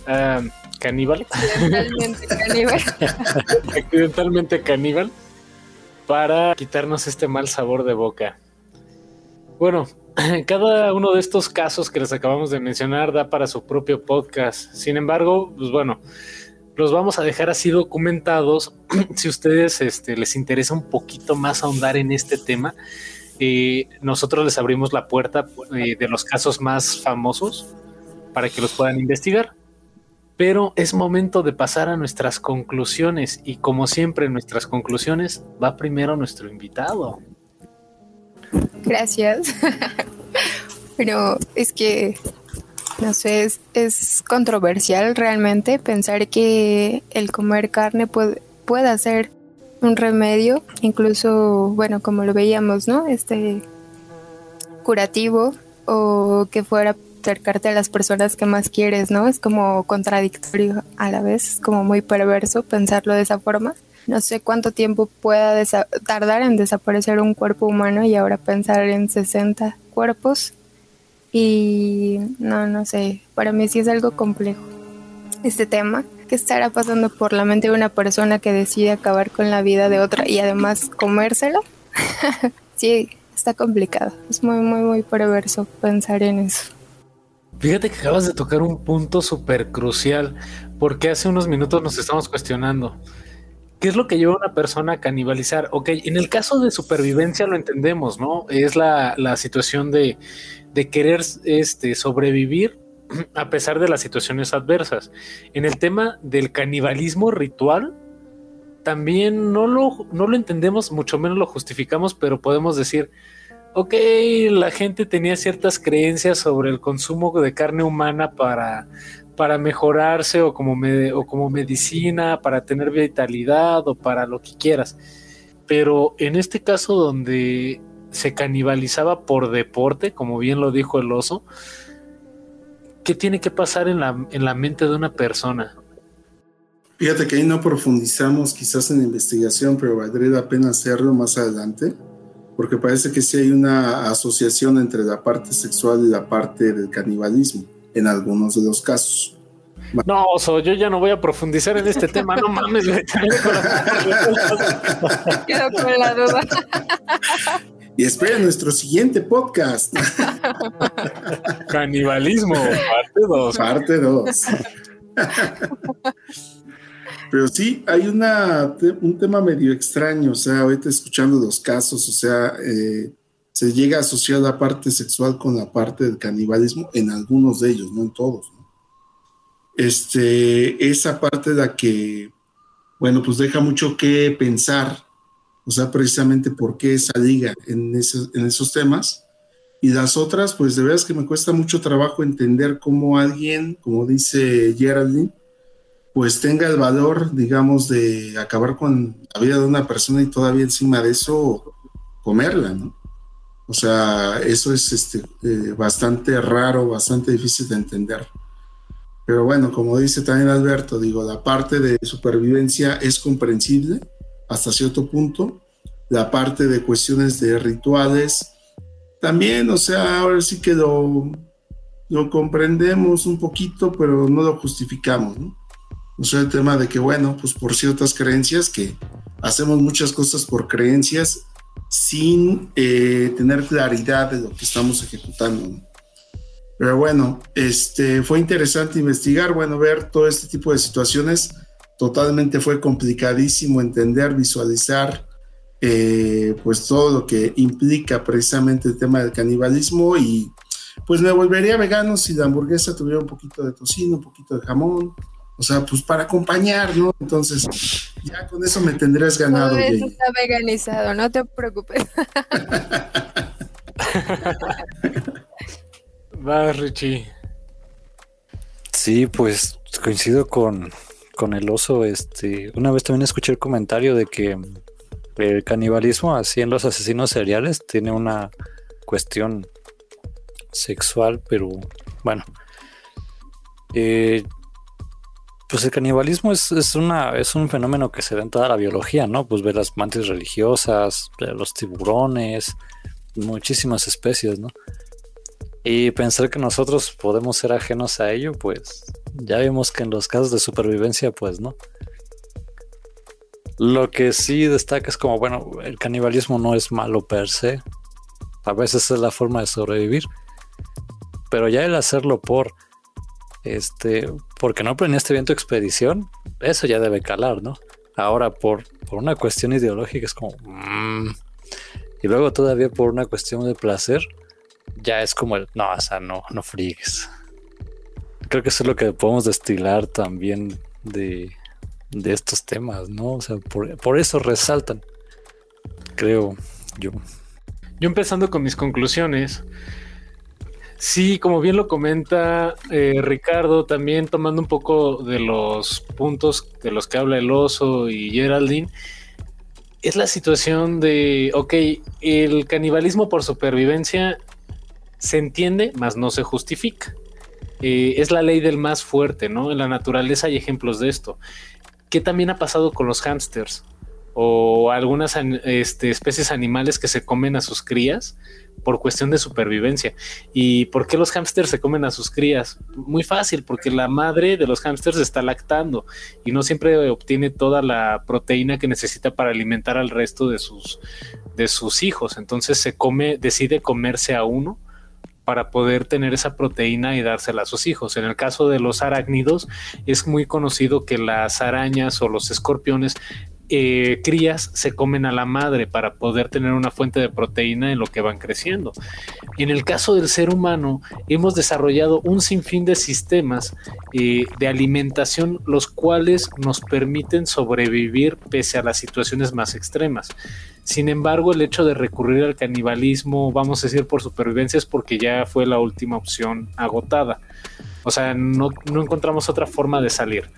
ah, caníbal, accidentalmente caníbal, para quitarnos este mal sabor de boca. Bueno, cada uno de estos casos que les acabamos de mencionar da para su propio podcast. Sin embargo, pues bueno, los vamos a dejar así documentados. si ustedes este, les interesa un poquito más ahondar en este tema, eh, nosotros les abrimos la puerta eh, de los casos más famosos para que los puedan investigar. Pero es momento de pasar a nuestras conclusiones y como siempre en nuestras conclusiones va primero nuestro invitado. Gracias. Pero es que, no sé, es, controversial realmente pensar que el comer carne puede, pueda ser un remedio, incluso, bueno, como lo veíamos, ¿no? Este curativo o que fuera acercarte a las personas que más quieres, ¿no? Es como contradictorio a la vez, es como muy perverso pensarlo de esa forma. No sé cuánto tiempo pueda tardar en desaparecer un cuerpo humano y ahora pensar en 60 cuerpos. Y no, no sé, para mí sí es algo complejo este tema. ¿Qué estará pasando por la mente de una persona que decide acabar con la vida de otra y además comérselo? sí, está complicado. Es muy, muy, muy perverso pensar en eso. Fíjate que acabas de tocar un punto súper crucial, porque hace unos minutos nos estamos cuestionando. ¿Qué es lo que lleva a una persona a canibalizar? Ok, en el caso de supervivencia lo entendemos, ¿no? Es la, la situación de, de querer este, sobrevivir a pesar de las situaciones adversas. En el tema del canibalismo ritual, también no lo, no lo entendemos, mucho menos lo justificamos, pero podemos decir, ok, la gente tenía ciertas creencias sobre el consumo de carne humana para, para mejorarse o como, me- o como medicina, para tener vitalidad o para lo que quieras. Pero en este caso donde se canibalizaba por deporte, como bien lo dijo el oso, ¿qué tiene que pasar en la, en la mente de una persona? Fíjate que ahí no profundizamos quizás en investigación, pero valdría la pena hacerlo más adelante, porque parece que sí hay una asociación entre la parte sexual y la parte del canibalismo, en algunos de los casos. No, oso, yo ya no voy a profundizar en este tema, no mames. Quedo con la duda. Y esperen nuestro siguiente podcast, Canibalismo, parte 2. parte 2. Pero sí, hay una, un tema medio extraño, o sea, ahorita escuchando los casos, o sea, eh, se llega a asociar la parte sexual con la parte del canibalismo en algunos de ellos, no en todos. Este, esa parte de la que, bueno, pues deja mucho que pensar, o sea, precisamente por qué esa liga en, en esos temas. Y las otras, pues de veras que me cuesta mucho trabajo entender cómo alguien, como dice Geraldine, pues tenga el valor, digamos, de acabar con la vida de una persona y todavía encima de eso comerla, ¿no? O sea, eso es este, eh, bastante raro, bastante difícil de entender. Pero bueno, como dice también Alberto, digo, la parte de supervivencia es comprensible hasta cierto punto. La parte de cuestiones de rituales, también, o sea, ahora sí que lo, lo comprendemos un poquito, pero no lo justificamos, ¿no? Sea, el tema de que, bueno, pues por ciertas creencias, que hacemos muchas cosas por creencias sin eh, tener claridad de lo que estamos ejecutando. Pero bueno, este, fue interesante investigar, bueno, ver todo este tipo de situaciones. Totalmente fue complicadísimo entender, visualizar, eh, pues todo lo que implica precisamente el tema del canibalismo y pues me volvería vegano si la hamburguesa tuviera un poquito de tocino, un poquito de jamón, o sea, pues para acompañar, ¿no? Entonces, ya con eso me tendrás ganado. Todo eso está veganizado, no te preocupes. Va, Richie. Sí, pues coincido con, con el oso. Este, una vez también escuché el comentario de que el canibalismo, así en los asesinos seriales, tiene una cuestión sexual, pero bueno. Eh, pues el canibalismo es, una, es un fenómeno que se da en toda la biología, ¿no? Pues ver las mantis religiosas, los tiburones, muchísimas especies, ¿no? Y pensar que nosotros podemos ser ajenos a ello, pues ya vimos que en los casos de supervivencia, pues no. Lo que sí destaca es como, bueno, el canibalismo no es malo per se. A veces es la forma de sobrevivir. Pero ya el hacerlo por este, porque no planeaste bien tu expedición, eso ya debe calar, ¿no? Ahora, por, por una cuestión ideológica, es como. Mm". y luego, todavía por una cuestión de placer, ya es como el. No, o sea, no, no frigues. Creo que eso es lo que podemos destilar también de, de estos temas, ¿no? O sea, por, por eso resaltan, creo yo. Yo empezando con mis conclusiones, Sí, como bien lo comenta eh, Ricardo, también tomando un poco de los puntos de los que habla el oso y Geraldine, es la situación de, ok, el canibalismo por supervivencia se entiende, mas no se justifica. Eh, es la ley del más fuerte, ¿no? En la naturaleza hay ejemplos de esto. ¿Qué también ha pasado con los hámsters? O algunas este, especies animales que se comen a sus crías por cuestión de supervivencia. ¿Y por qué los hámsters se comen a sus crías? Muy fácil, porque la madre de los hámsters está lactando y no siempre obtiene toda la proteína que necesita para alimentar al resto de sus, de sus hijos. Entonces se come, decide comerse a uno para poder tener esa proteína y dársela a sus hijos. En el caso de los arácnidos, es muy conocido que las arañas o los escorpiones eh, crías se comen a la madre para poder tener una fuente de proteína en lo que van creciendo. En el caso del ser humano, hemos desarrollado un sinfín de sistemas eh, de alimentación, los cuales nos permiten sobrevivir pese a las situaciones más extremas. Sin embargo, el hecho de recurrir al canibalismo, vamos a decir por supervivencia, es porque ya fue la última opción agotada. O sea, no, no encontramos otra forma de salir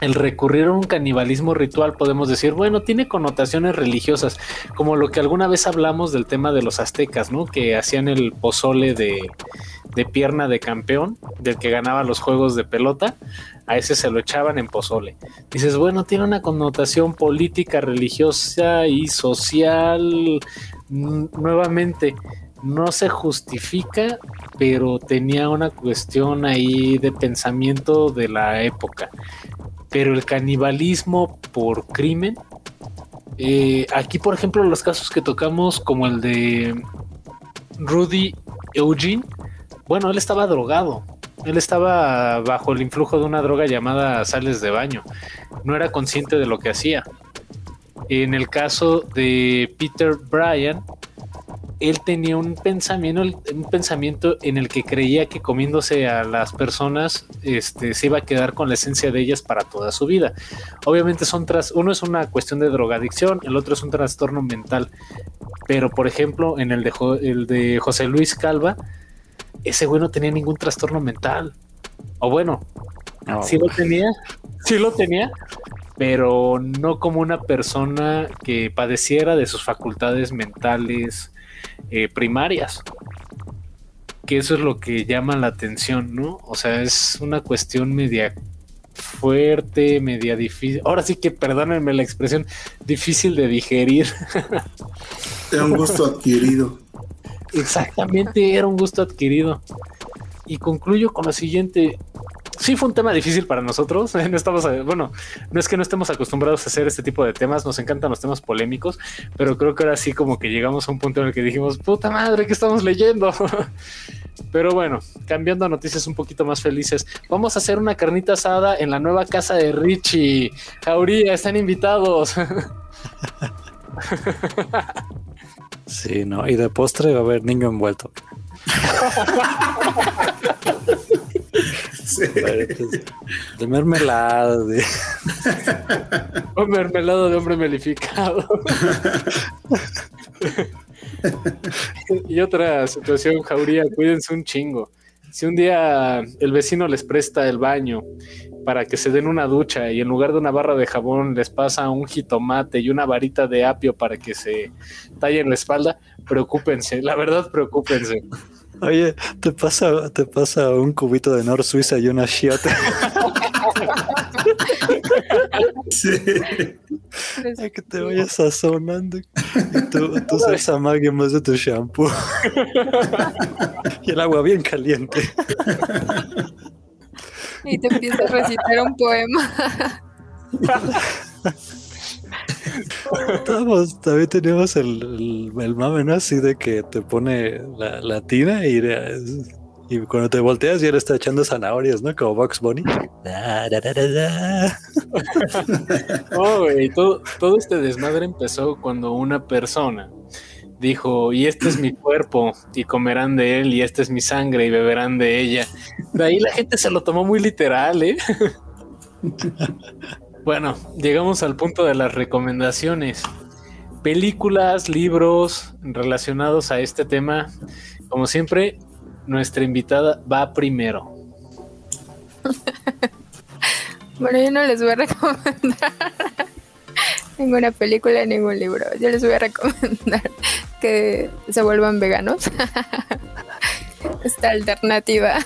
el recurrir a un canibalismo ritual, podemos decir, bueno, tiene connotaciones religiosas, como lo que alguna vez hablamos del tema de los aztecas, ¿no? Que hacían el pozole de, de pierna de campeón, del que ganaba los juegos de pelota, a ese se lo echaban en pozole. Dices, bueno, tiene una connotación política, religiosa y social. Nuevamente, no se justifica, pero tenía una cuestión ahí de pensamiento de la época pero el canibalismo por crimen, eh, aquí por ejemplo los casos que tocamos como el de Rudy Eugene, bueno, él estaba drogado, él estaba bajo el influjo de una droga llamada sales de baño, no era consciente de lo que hacía. En el caso de Peter Bryan, él tenía un pensamiento, un pensamiento en el que creía que comiéndose a las personas este, se iba a quedar con la esencia de ellas para toda su vida. Obviamente son tras, uno es una cuestión de drogadicción, el otro es un trastorno mental. Pero por ejemplo, en el de, el de José Luis Calva, ese güey no tenía ningún trastorno mental. O bueno, sí lo tenía, sí lo tenía, pero no como una persona que padeciera de sus facultades mentales eh, primarias. Que eso es lo que llama la atención, ¿no? O sea, es una cuestión media fuerte, media difícil. Ahora sí que perdónenme la expresión, difícil de digerir. Era un gusto adquirido. Exactamente, era un gusto adquirido. Y concluyo con lo siguiente sí fue un tema difícil para nosotros. No estamos, bueno, no es que no estemos acostumbrados a hacer este tipo de temas, nos encantan los temas polémicos, pero creo que ahora sí como que llegamos a un punto en el que dijimos, puta madre, ¿qué estamos leyendo? Pero bueno, cambiando a noticias un poquito más felices, vamos a hacer una carnita asada en la nueva casa de Richie. Jauría, están invitados. Sí, no, y de postre va a haber niño envuelto. De mermelada. De... o mermelado de hombre melificado. y otra situación, Jauría, cuídense un chingo. Si un día el vecino les presta el baño para que se den una ducha y en lugar de una barra de jabón les pasa un jitomate y una varita de apio para que se tallen la espalda, preocúpense, la verdad preocúpense. Oye, te pasa, te pasa un cubito de Nor Suiza y una Chiota. sí. Es que te vayas sazonando. Y tú, tú salsa magia más de tu shampoo. y el agua bien caliente. y te empieza a recitar un poema. Estamos, también tenemos el, el, mame, ¿no? Así de que te pone la, la tina y, y cuando te volteas ya le está echando zanahorias, ¿no? Como Box Bunny. oh, todo, todo este desmadre empezó cuando una persona dijo, y este es mi cuerpo, y comerán de él, y esta es mi sangre, y beberán de ella. De ahí la gente se lo tomó muy literal, ¿eh? Bueno, llegamos al punto de las recomendaciones. Películas, libros relacionados a este tema. Como siempre, nuestra invitada va primero. bueno, yo no les voy a recomendar ninguna película, ningún libro. Yo les voy a recomendar que se vuelvan veganos. Esta alternativa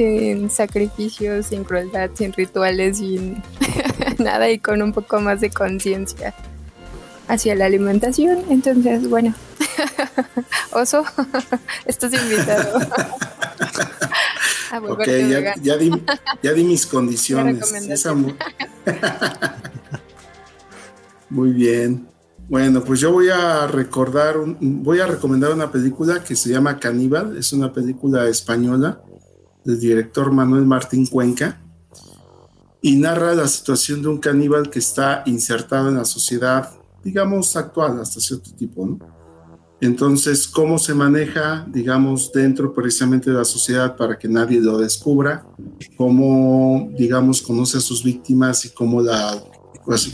sin sacrificios, sin crueldad, sin rituales, sin nada y con un poco más de conciencia hacia la alimentación. Entonces, bueno, oso, estás invitado. a ok, ya, ya, di, ya, di, mis condiciones. Muy bien. Bueno, pues yo voy a recordar, voy a recomendar una película que se llama Caníbal. Es una película española del director Manuel Martín Cuenca y narra la situación de un caníbal que está insertado en la sociedad, digamos, actual hasta cierto tipo. Entonces, ¿cómo se maneja, digamos, dentro precisamente de la sociedad para que nadie lo descubra? ¿Cómo, digamos, conoce a sus víctimas y cómo pues,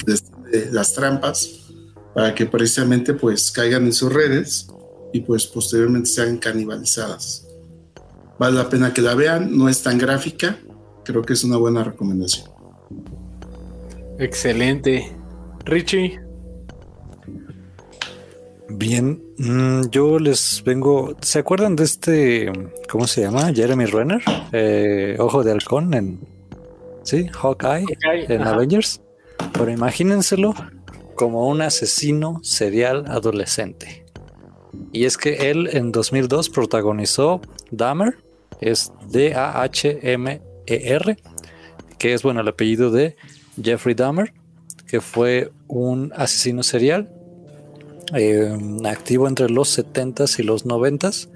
las trampas para que precisamente pues caigan en sus redes y pues posteriormente sean canibalizadas? Vale la pena que la vean, no es tan gráfica, creo que es una buena recomendación. Excelente. Richie. Bien, mm, yo les vengo. ¿Se acuerdan de este, cómo se llama? Jeremy Renner, eh, Ojo de Halcón en, sí, Hawkeye, en Avengers. Pero imagínenselo como un asesino serial adolescente. Y es que él en 2002 protagonizó Dahmer, es D-A-H-M-E-R, que es bueno el apellido de Jeffrey Dahmer, que fue un asesino serial eh, activo entre los 70s y los 90s.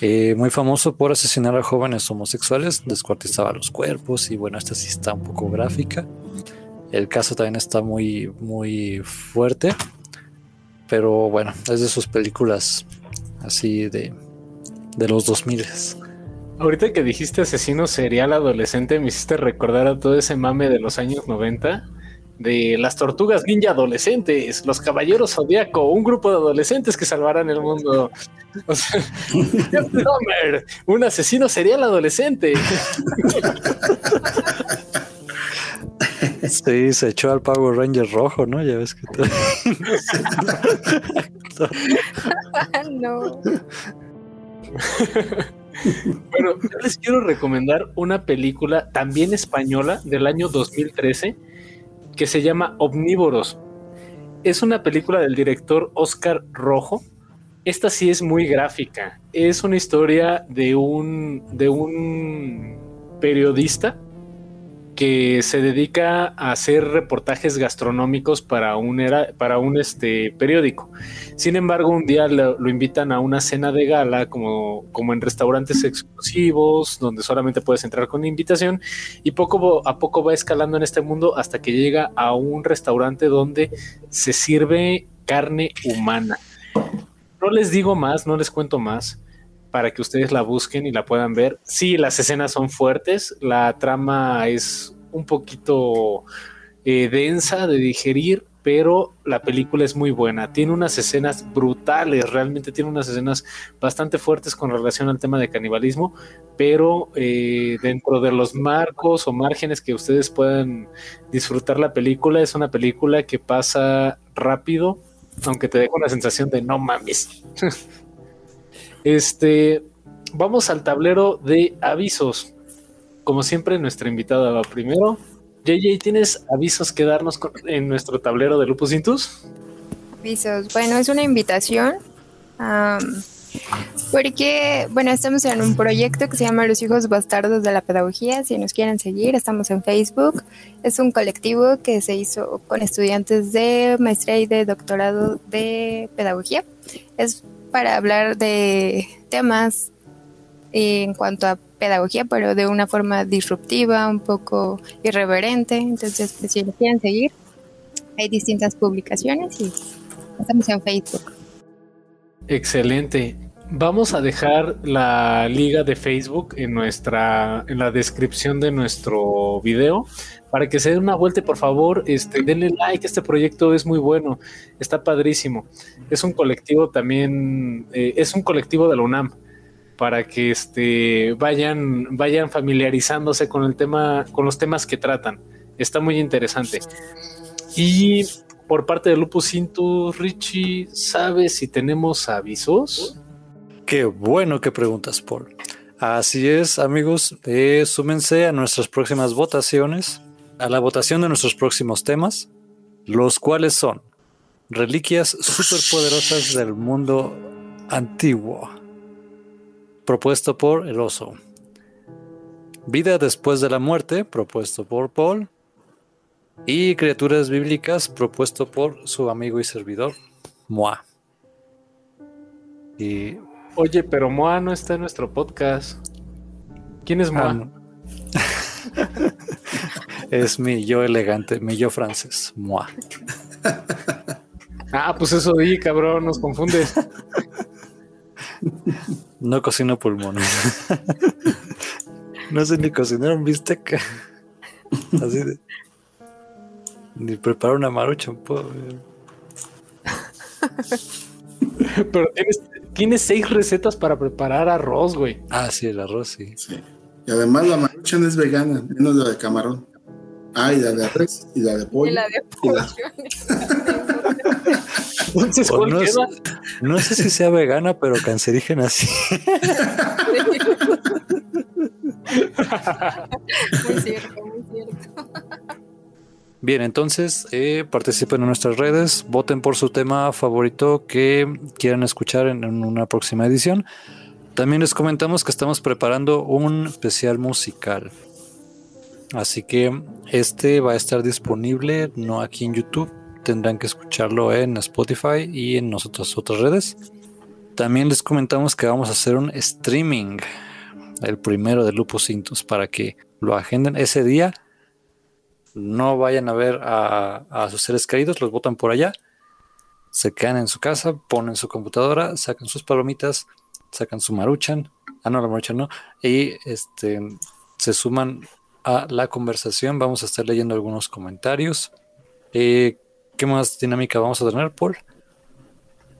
Eh, muy famoso por asesinar a jóvenes homosexuales, descuartizaba los cuerpos y bueno, esta sí está un poco gráfica. El caso también está muy, muy fuerte. pero bueno, es de sus películas así de, de los 2000. Ahorita que dijiste asesino serial adolescente, me hiciste recordar a todo ese mame de los años 90 de las tortugas ninja adolescentes, los caballeros zodiaco, un grupo de adolescentes que salvarán el mundo. O sea, un asesino serial adolescente. Sí, se echó al Power Ranger rojo, ¿no? Ya ves que todo. no. Bueno, yo les quiero recomendar una película también española del año 2013 que se llama Omnívoros. Es una película del director Oscar Rojo. Esta sí es muy gráfica. Es una historia de un, de un periodista que se dedica a hacer reportajes gastronómicos para un, era, para un este, periódico. Sin embargo, un día lo, lo, invitan a una cena de gala, como, como en restaurantes exclusivos, donde solamente puedes entrar con invitación, y poco a poco va escalando en este mundo hasta que llega a un restaurante donde se sirve carne humana. No les digo más, no les cuento más para que ustedes la busquen y la puedan ver. Sí, las escenas son fuertes, la trama es un poquito eh, densa de digerir, pero la película es muy buena. Tiene unas escenas brutales, realmente tiene unas escenas bastante fuertes con relación al tema de canibalismo, pero eh, dentro de los marcos o márgenes que ustedes puedan disfrutar la película, es una película que pasa rápido, aunque te deja una sensación de no mames. Este, vamos al tablero de avisos. Como siempre, nuestra invitada va primero. JJ, ¿tienes avisos que darnos en nuestro tablero de Lupus Intus? Avisos. Bueno, es una invitación. Porque, bueno, estamos en un proyecto que se llama Los Hijos Bastardos de la Pedagogía. Si nos quieren seguir, estamos en Facebook. Es un colectivo que se hizo con estudiantes de maestría y de doctorado de pedagogía. Es para hablar de temas en cuanto a pedagogía, pero de una forma disruptiva, un poco irreverente. Entonces, pues, si lo quieren seguir, hay distintas publicaciones y estamos en Facebook. Excelente. Vamos a dejar la liga de Facebook en nuestra en la descripción de nuestro video para que se den una vuelta, por favor, este, denle like, este proyecto es muy bueno, está padrísimo. Es un colectivo también, eh, es un colectivo de la UNAM, para que este, vayan, vayan familiarizándose con el tema, con los temas que tratan. Está muy interesante. Y por parte de Lupus Intus, Richie, ¿sabes si tenemos avisos? Qué bueno que preguntas, Paul. Así es, amigos, eh, súmense a nuestras próximas votaciones a la votación de nuestros próximos temas, los cuales son reliquias superpoderosas del mundo antiguo, propuesto por el oso. Vida después de la muerte, propuesto por Paul. Y criaturas bíblicas, propuesto por su amigo y servidor, Moa. Y... Oye, pero Moa no está en nuestro podcast. ¿Quién es Moa? Ah, Es mi yo elegante, mi yo francés. Moi. Ah, pues eso di, cabrón, nos confundes. No cocino pulmones. No sé ni cocinar un bistec. Así de. Ni preparar una marucha. Pero tienes, tienes seis recetas para preparar arroz, güey. Ah, sí, el arroz, sí. Sí. Y además la marucha no es vegana, menos la de camarón. Ah, y la de res, y la de pollo. Y la de pollo. Entonces, O ¿cuál no, no sé si sea vegana, pero cancerígena sí. muy cierto, muy cierto. Bien, entonces eh, participen en nuestras redes, voten por su tema favorito que quieran escuchar en, en una próxima edición. También les comentamos que estamos preparando un especial musical. Así que este va a estar disponible no aquí en YouTube, tendrán que escucharlo en Spotify y en nuestras otras redes. También les comentamos que vamos a hacer un streaming, el primero de Lupus Intus, para que lo agenden ese día. No vayan a ver a, a sus seres queridos, los votan por allá. se quedan en su casa, ponen su computadora, sacan sus palomitas, sacan su maruchan, ah no, la maruchan no, y este, se suman a la conversación. Vamos a estar leyendo algunos comentarios. Eh, ¿Qué más dinámica vamos a tener, Paul?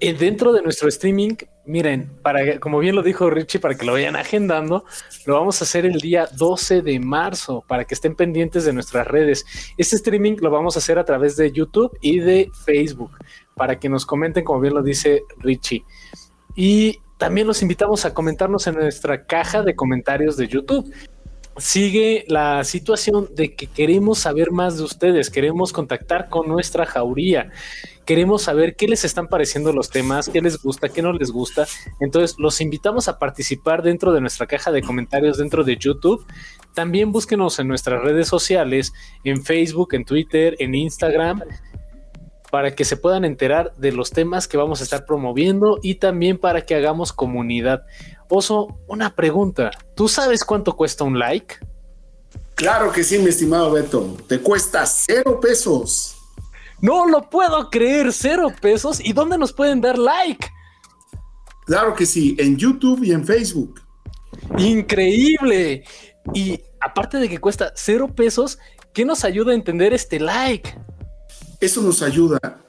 Eh, dentro de nuestro streaming, miren, para como bien lo dijo Richie, para que lo vayan agendando, lo vamos a hacer el día 12 de marzo para que estén pendientes de nuestras redes. Este streaming lo vamos a hacer a través de YouTube y de Facebook para que nos comenten, como bien lo dice Richie. Y también los invitamos a comentarnos en nuestra caja de comentarios de YouTube sigue la situación de que queremos saber más de ustedes, queremos contactar con nuestra jauría, queremos saber qué les están pareciendo los temas, qué les gusta, qué no les gusta. Entonces, los invitamos a participar dentro de nuestra caja de comentarios dentro de YouTube. También búsquenos en nuestras redes sociales, en Facebook, en Twitter, en Instagram para que se puedan enterar de los temas que vamos a estar promoviendo y también para que hagamos comunidad. Oso, una pregunta. ¿Tú sabes cuánto cuesta un like? Claro que sí, mi estimado Beto. Te cuesta cero pesos. No lo puedo creer, cero pesos. ¿Y dónde nos pueden dar like? Claro que sí, en YouTube y en Facebook. Increíble. Y aparte de que cuesta cero pesos, ¿qué nos ayuda a entender este like? Eso nos ayuda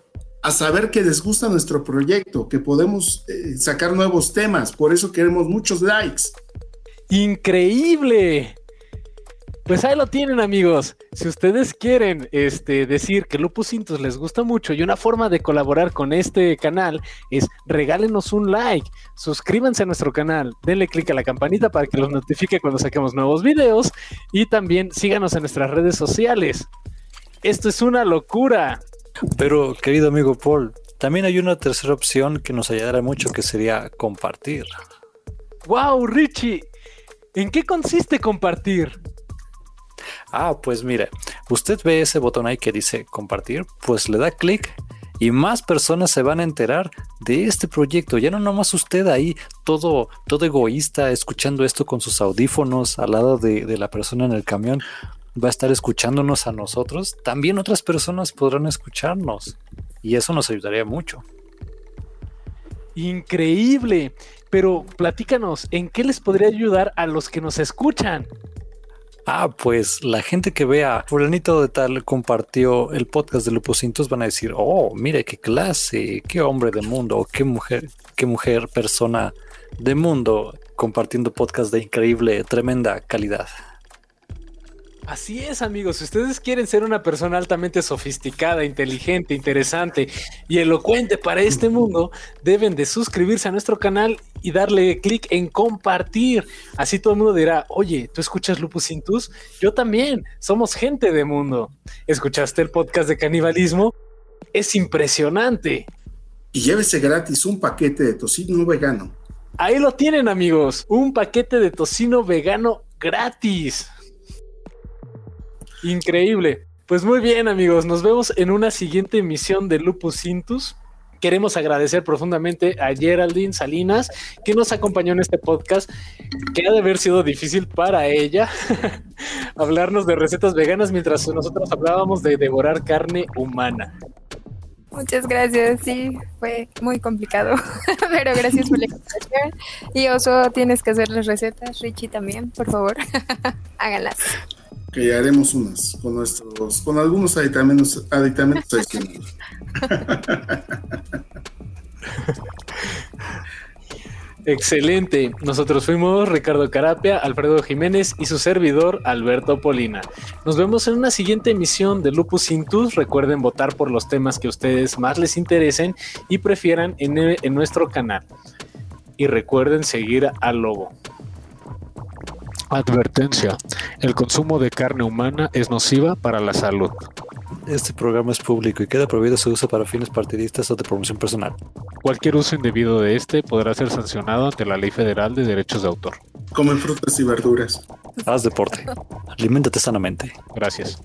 a saber que les gusta nuestro proyecto, que podemos eh, sacar nuevos temas. Por eso queremos muchos likes. Increíble. Pues ahí lo tienen amigos. Si ustedes quieren este, decir que Lupus Intus les gusta mucho y una forma de colaborar con este canal es regálenos un like, suscríbanse a nuestro canal, denle click a la campanita para que los notifique cuando saquemos nuevos videos y también síganos en nuestras redes sociales. Esto es una locura. Pero, querido amigo Paul, también hay una tercera opción que nos ayudará mucho, que sería compartir. ¡Wow, Richie! ¿En qué consiste compartir? Ah, pues mire, usted ve ese botón ahí que dice compartir, pues le da clic y más personas se van a enterar de este proyecto. Ya no nomás usted ahí, todo, todo egoísta, escuchando esto con sus audífonos al lado de, de la persona en el camión va a estar escuchándonos a nosotros, también otras personas podrán escucharnos y eso nos ayudaría mucho. Increíble, pero platícanos, ¿en qué les podría ayudar a los que nos escuchan? Ah, pues la gente que vea fulanito de tal compartió el podcast de Lupocintos van a decir, oh, mire qué clase, qué hombre de mundo, qué mujer, qué mujer, persona de mundo compartiendo podcast de increíble, tremenda calidad. Así es, amigos. Si ustedes quieren ser una persona altamente sofisticada, inteligente, interesante y elocuente para este mundo, deben de suscribirse a nuestro canal y darle clic en compartir. Así todo el mundo dirá, oye, ¿tú escuchas Lupus Intus? Yo también. Somos gente de mundo. ¿Escuchaste el podcast de canibalismo? Es impresionante. Y llévese gratis un paquete de tocino vegano. Ahí lo tienen, amigos. Un paquete de tocino vegano gratis. Increíble. Pues muy bien, amigos. Nos vemos en una siguiente emisión de Lupus Intus. Queremos agradecer profundamente a Geraldine Salinas, que nos acompañó en este podcast, que ha de haber sido difícil para ella hablarnos de recetas veganas mientras nosotros hablábamos de devorar carne humana. Muchas gracias, sí, fue muy complicado, pero gracias por la invitación. Y Oso, tienes que hacer las recetas, Richie también, por favor, háganlas que haremos unas con nuestros, con algunos aditamentos, aditamentos Excelente. Nosotros fuimos Ricardo Carapia, Alfredo Jiménez y su servidor Alberto Polina. Nos vemos en una siguiente emisión de Lupus Intus. Recuerden votar por los temas que a ustedes más les interesen y prefieran en, en nuestro canal. Y recuerden seguir al lobo. Advertencia. El consumo de carne humana es nociva para la salud. Este programa es público y queda prohibido su uso para fines partidistas o de promoción personal. Cualquier uso indebido de este podrá ser sancionado ante la Ley Federal de Derechos de Autor. Comen frutas y verduras. Haz deporte. Aliméntate sanamente. Gracias.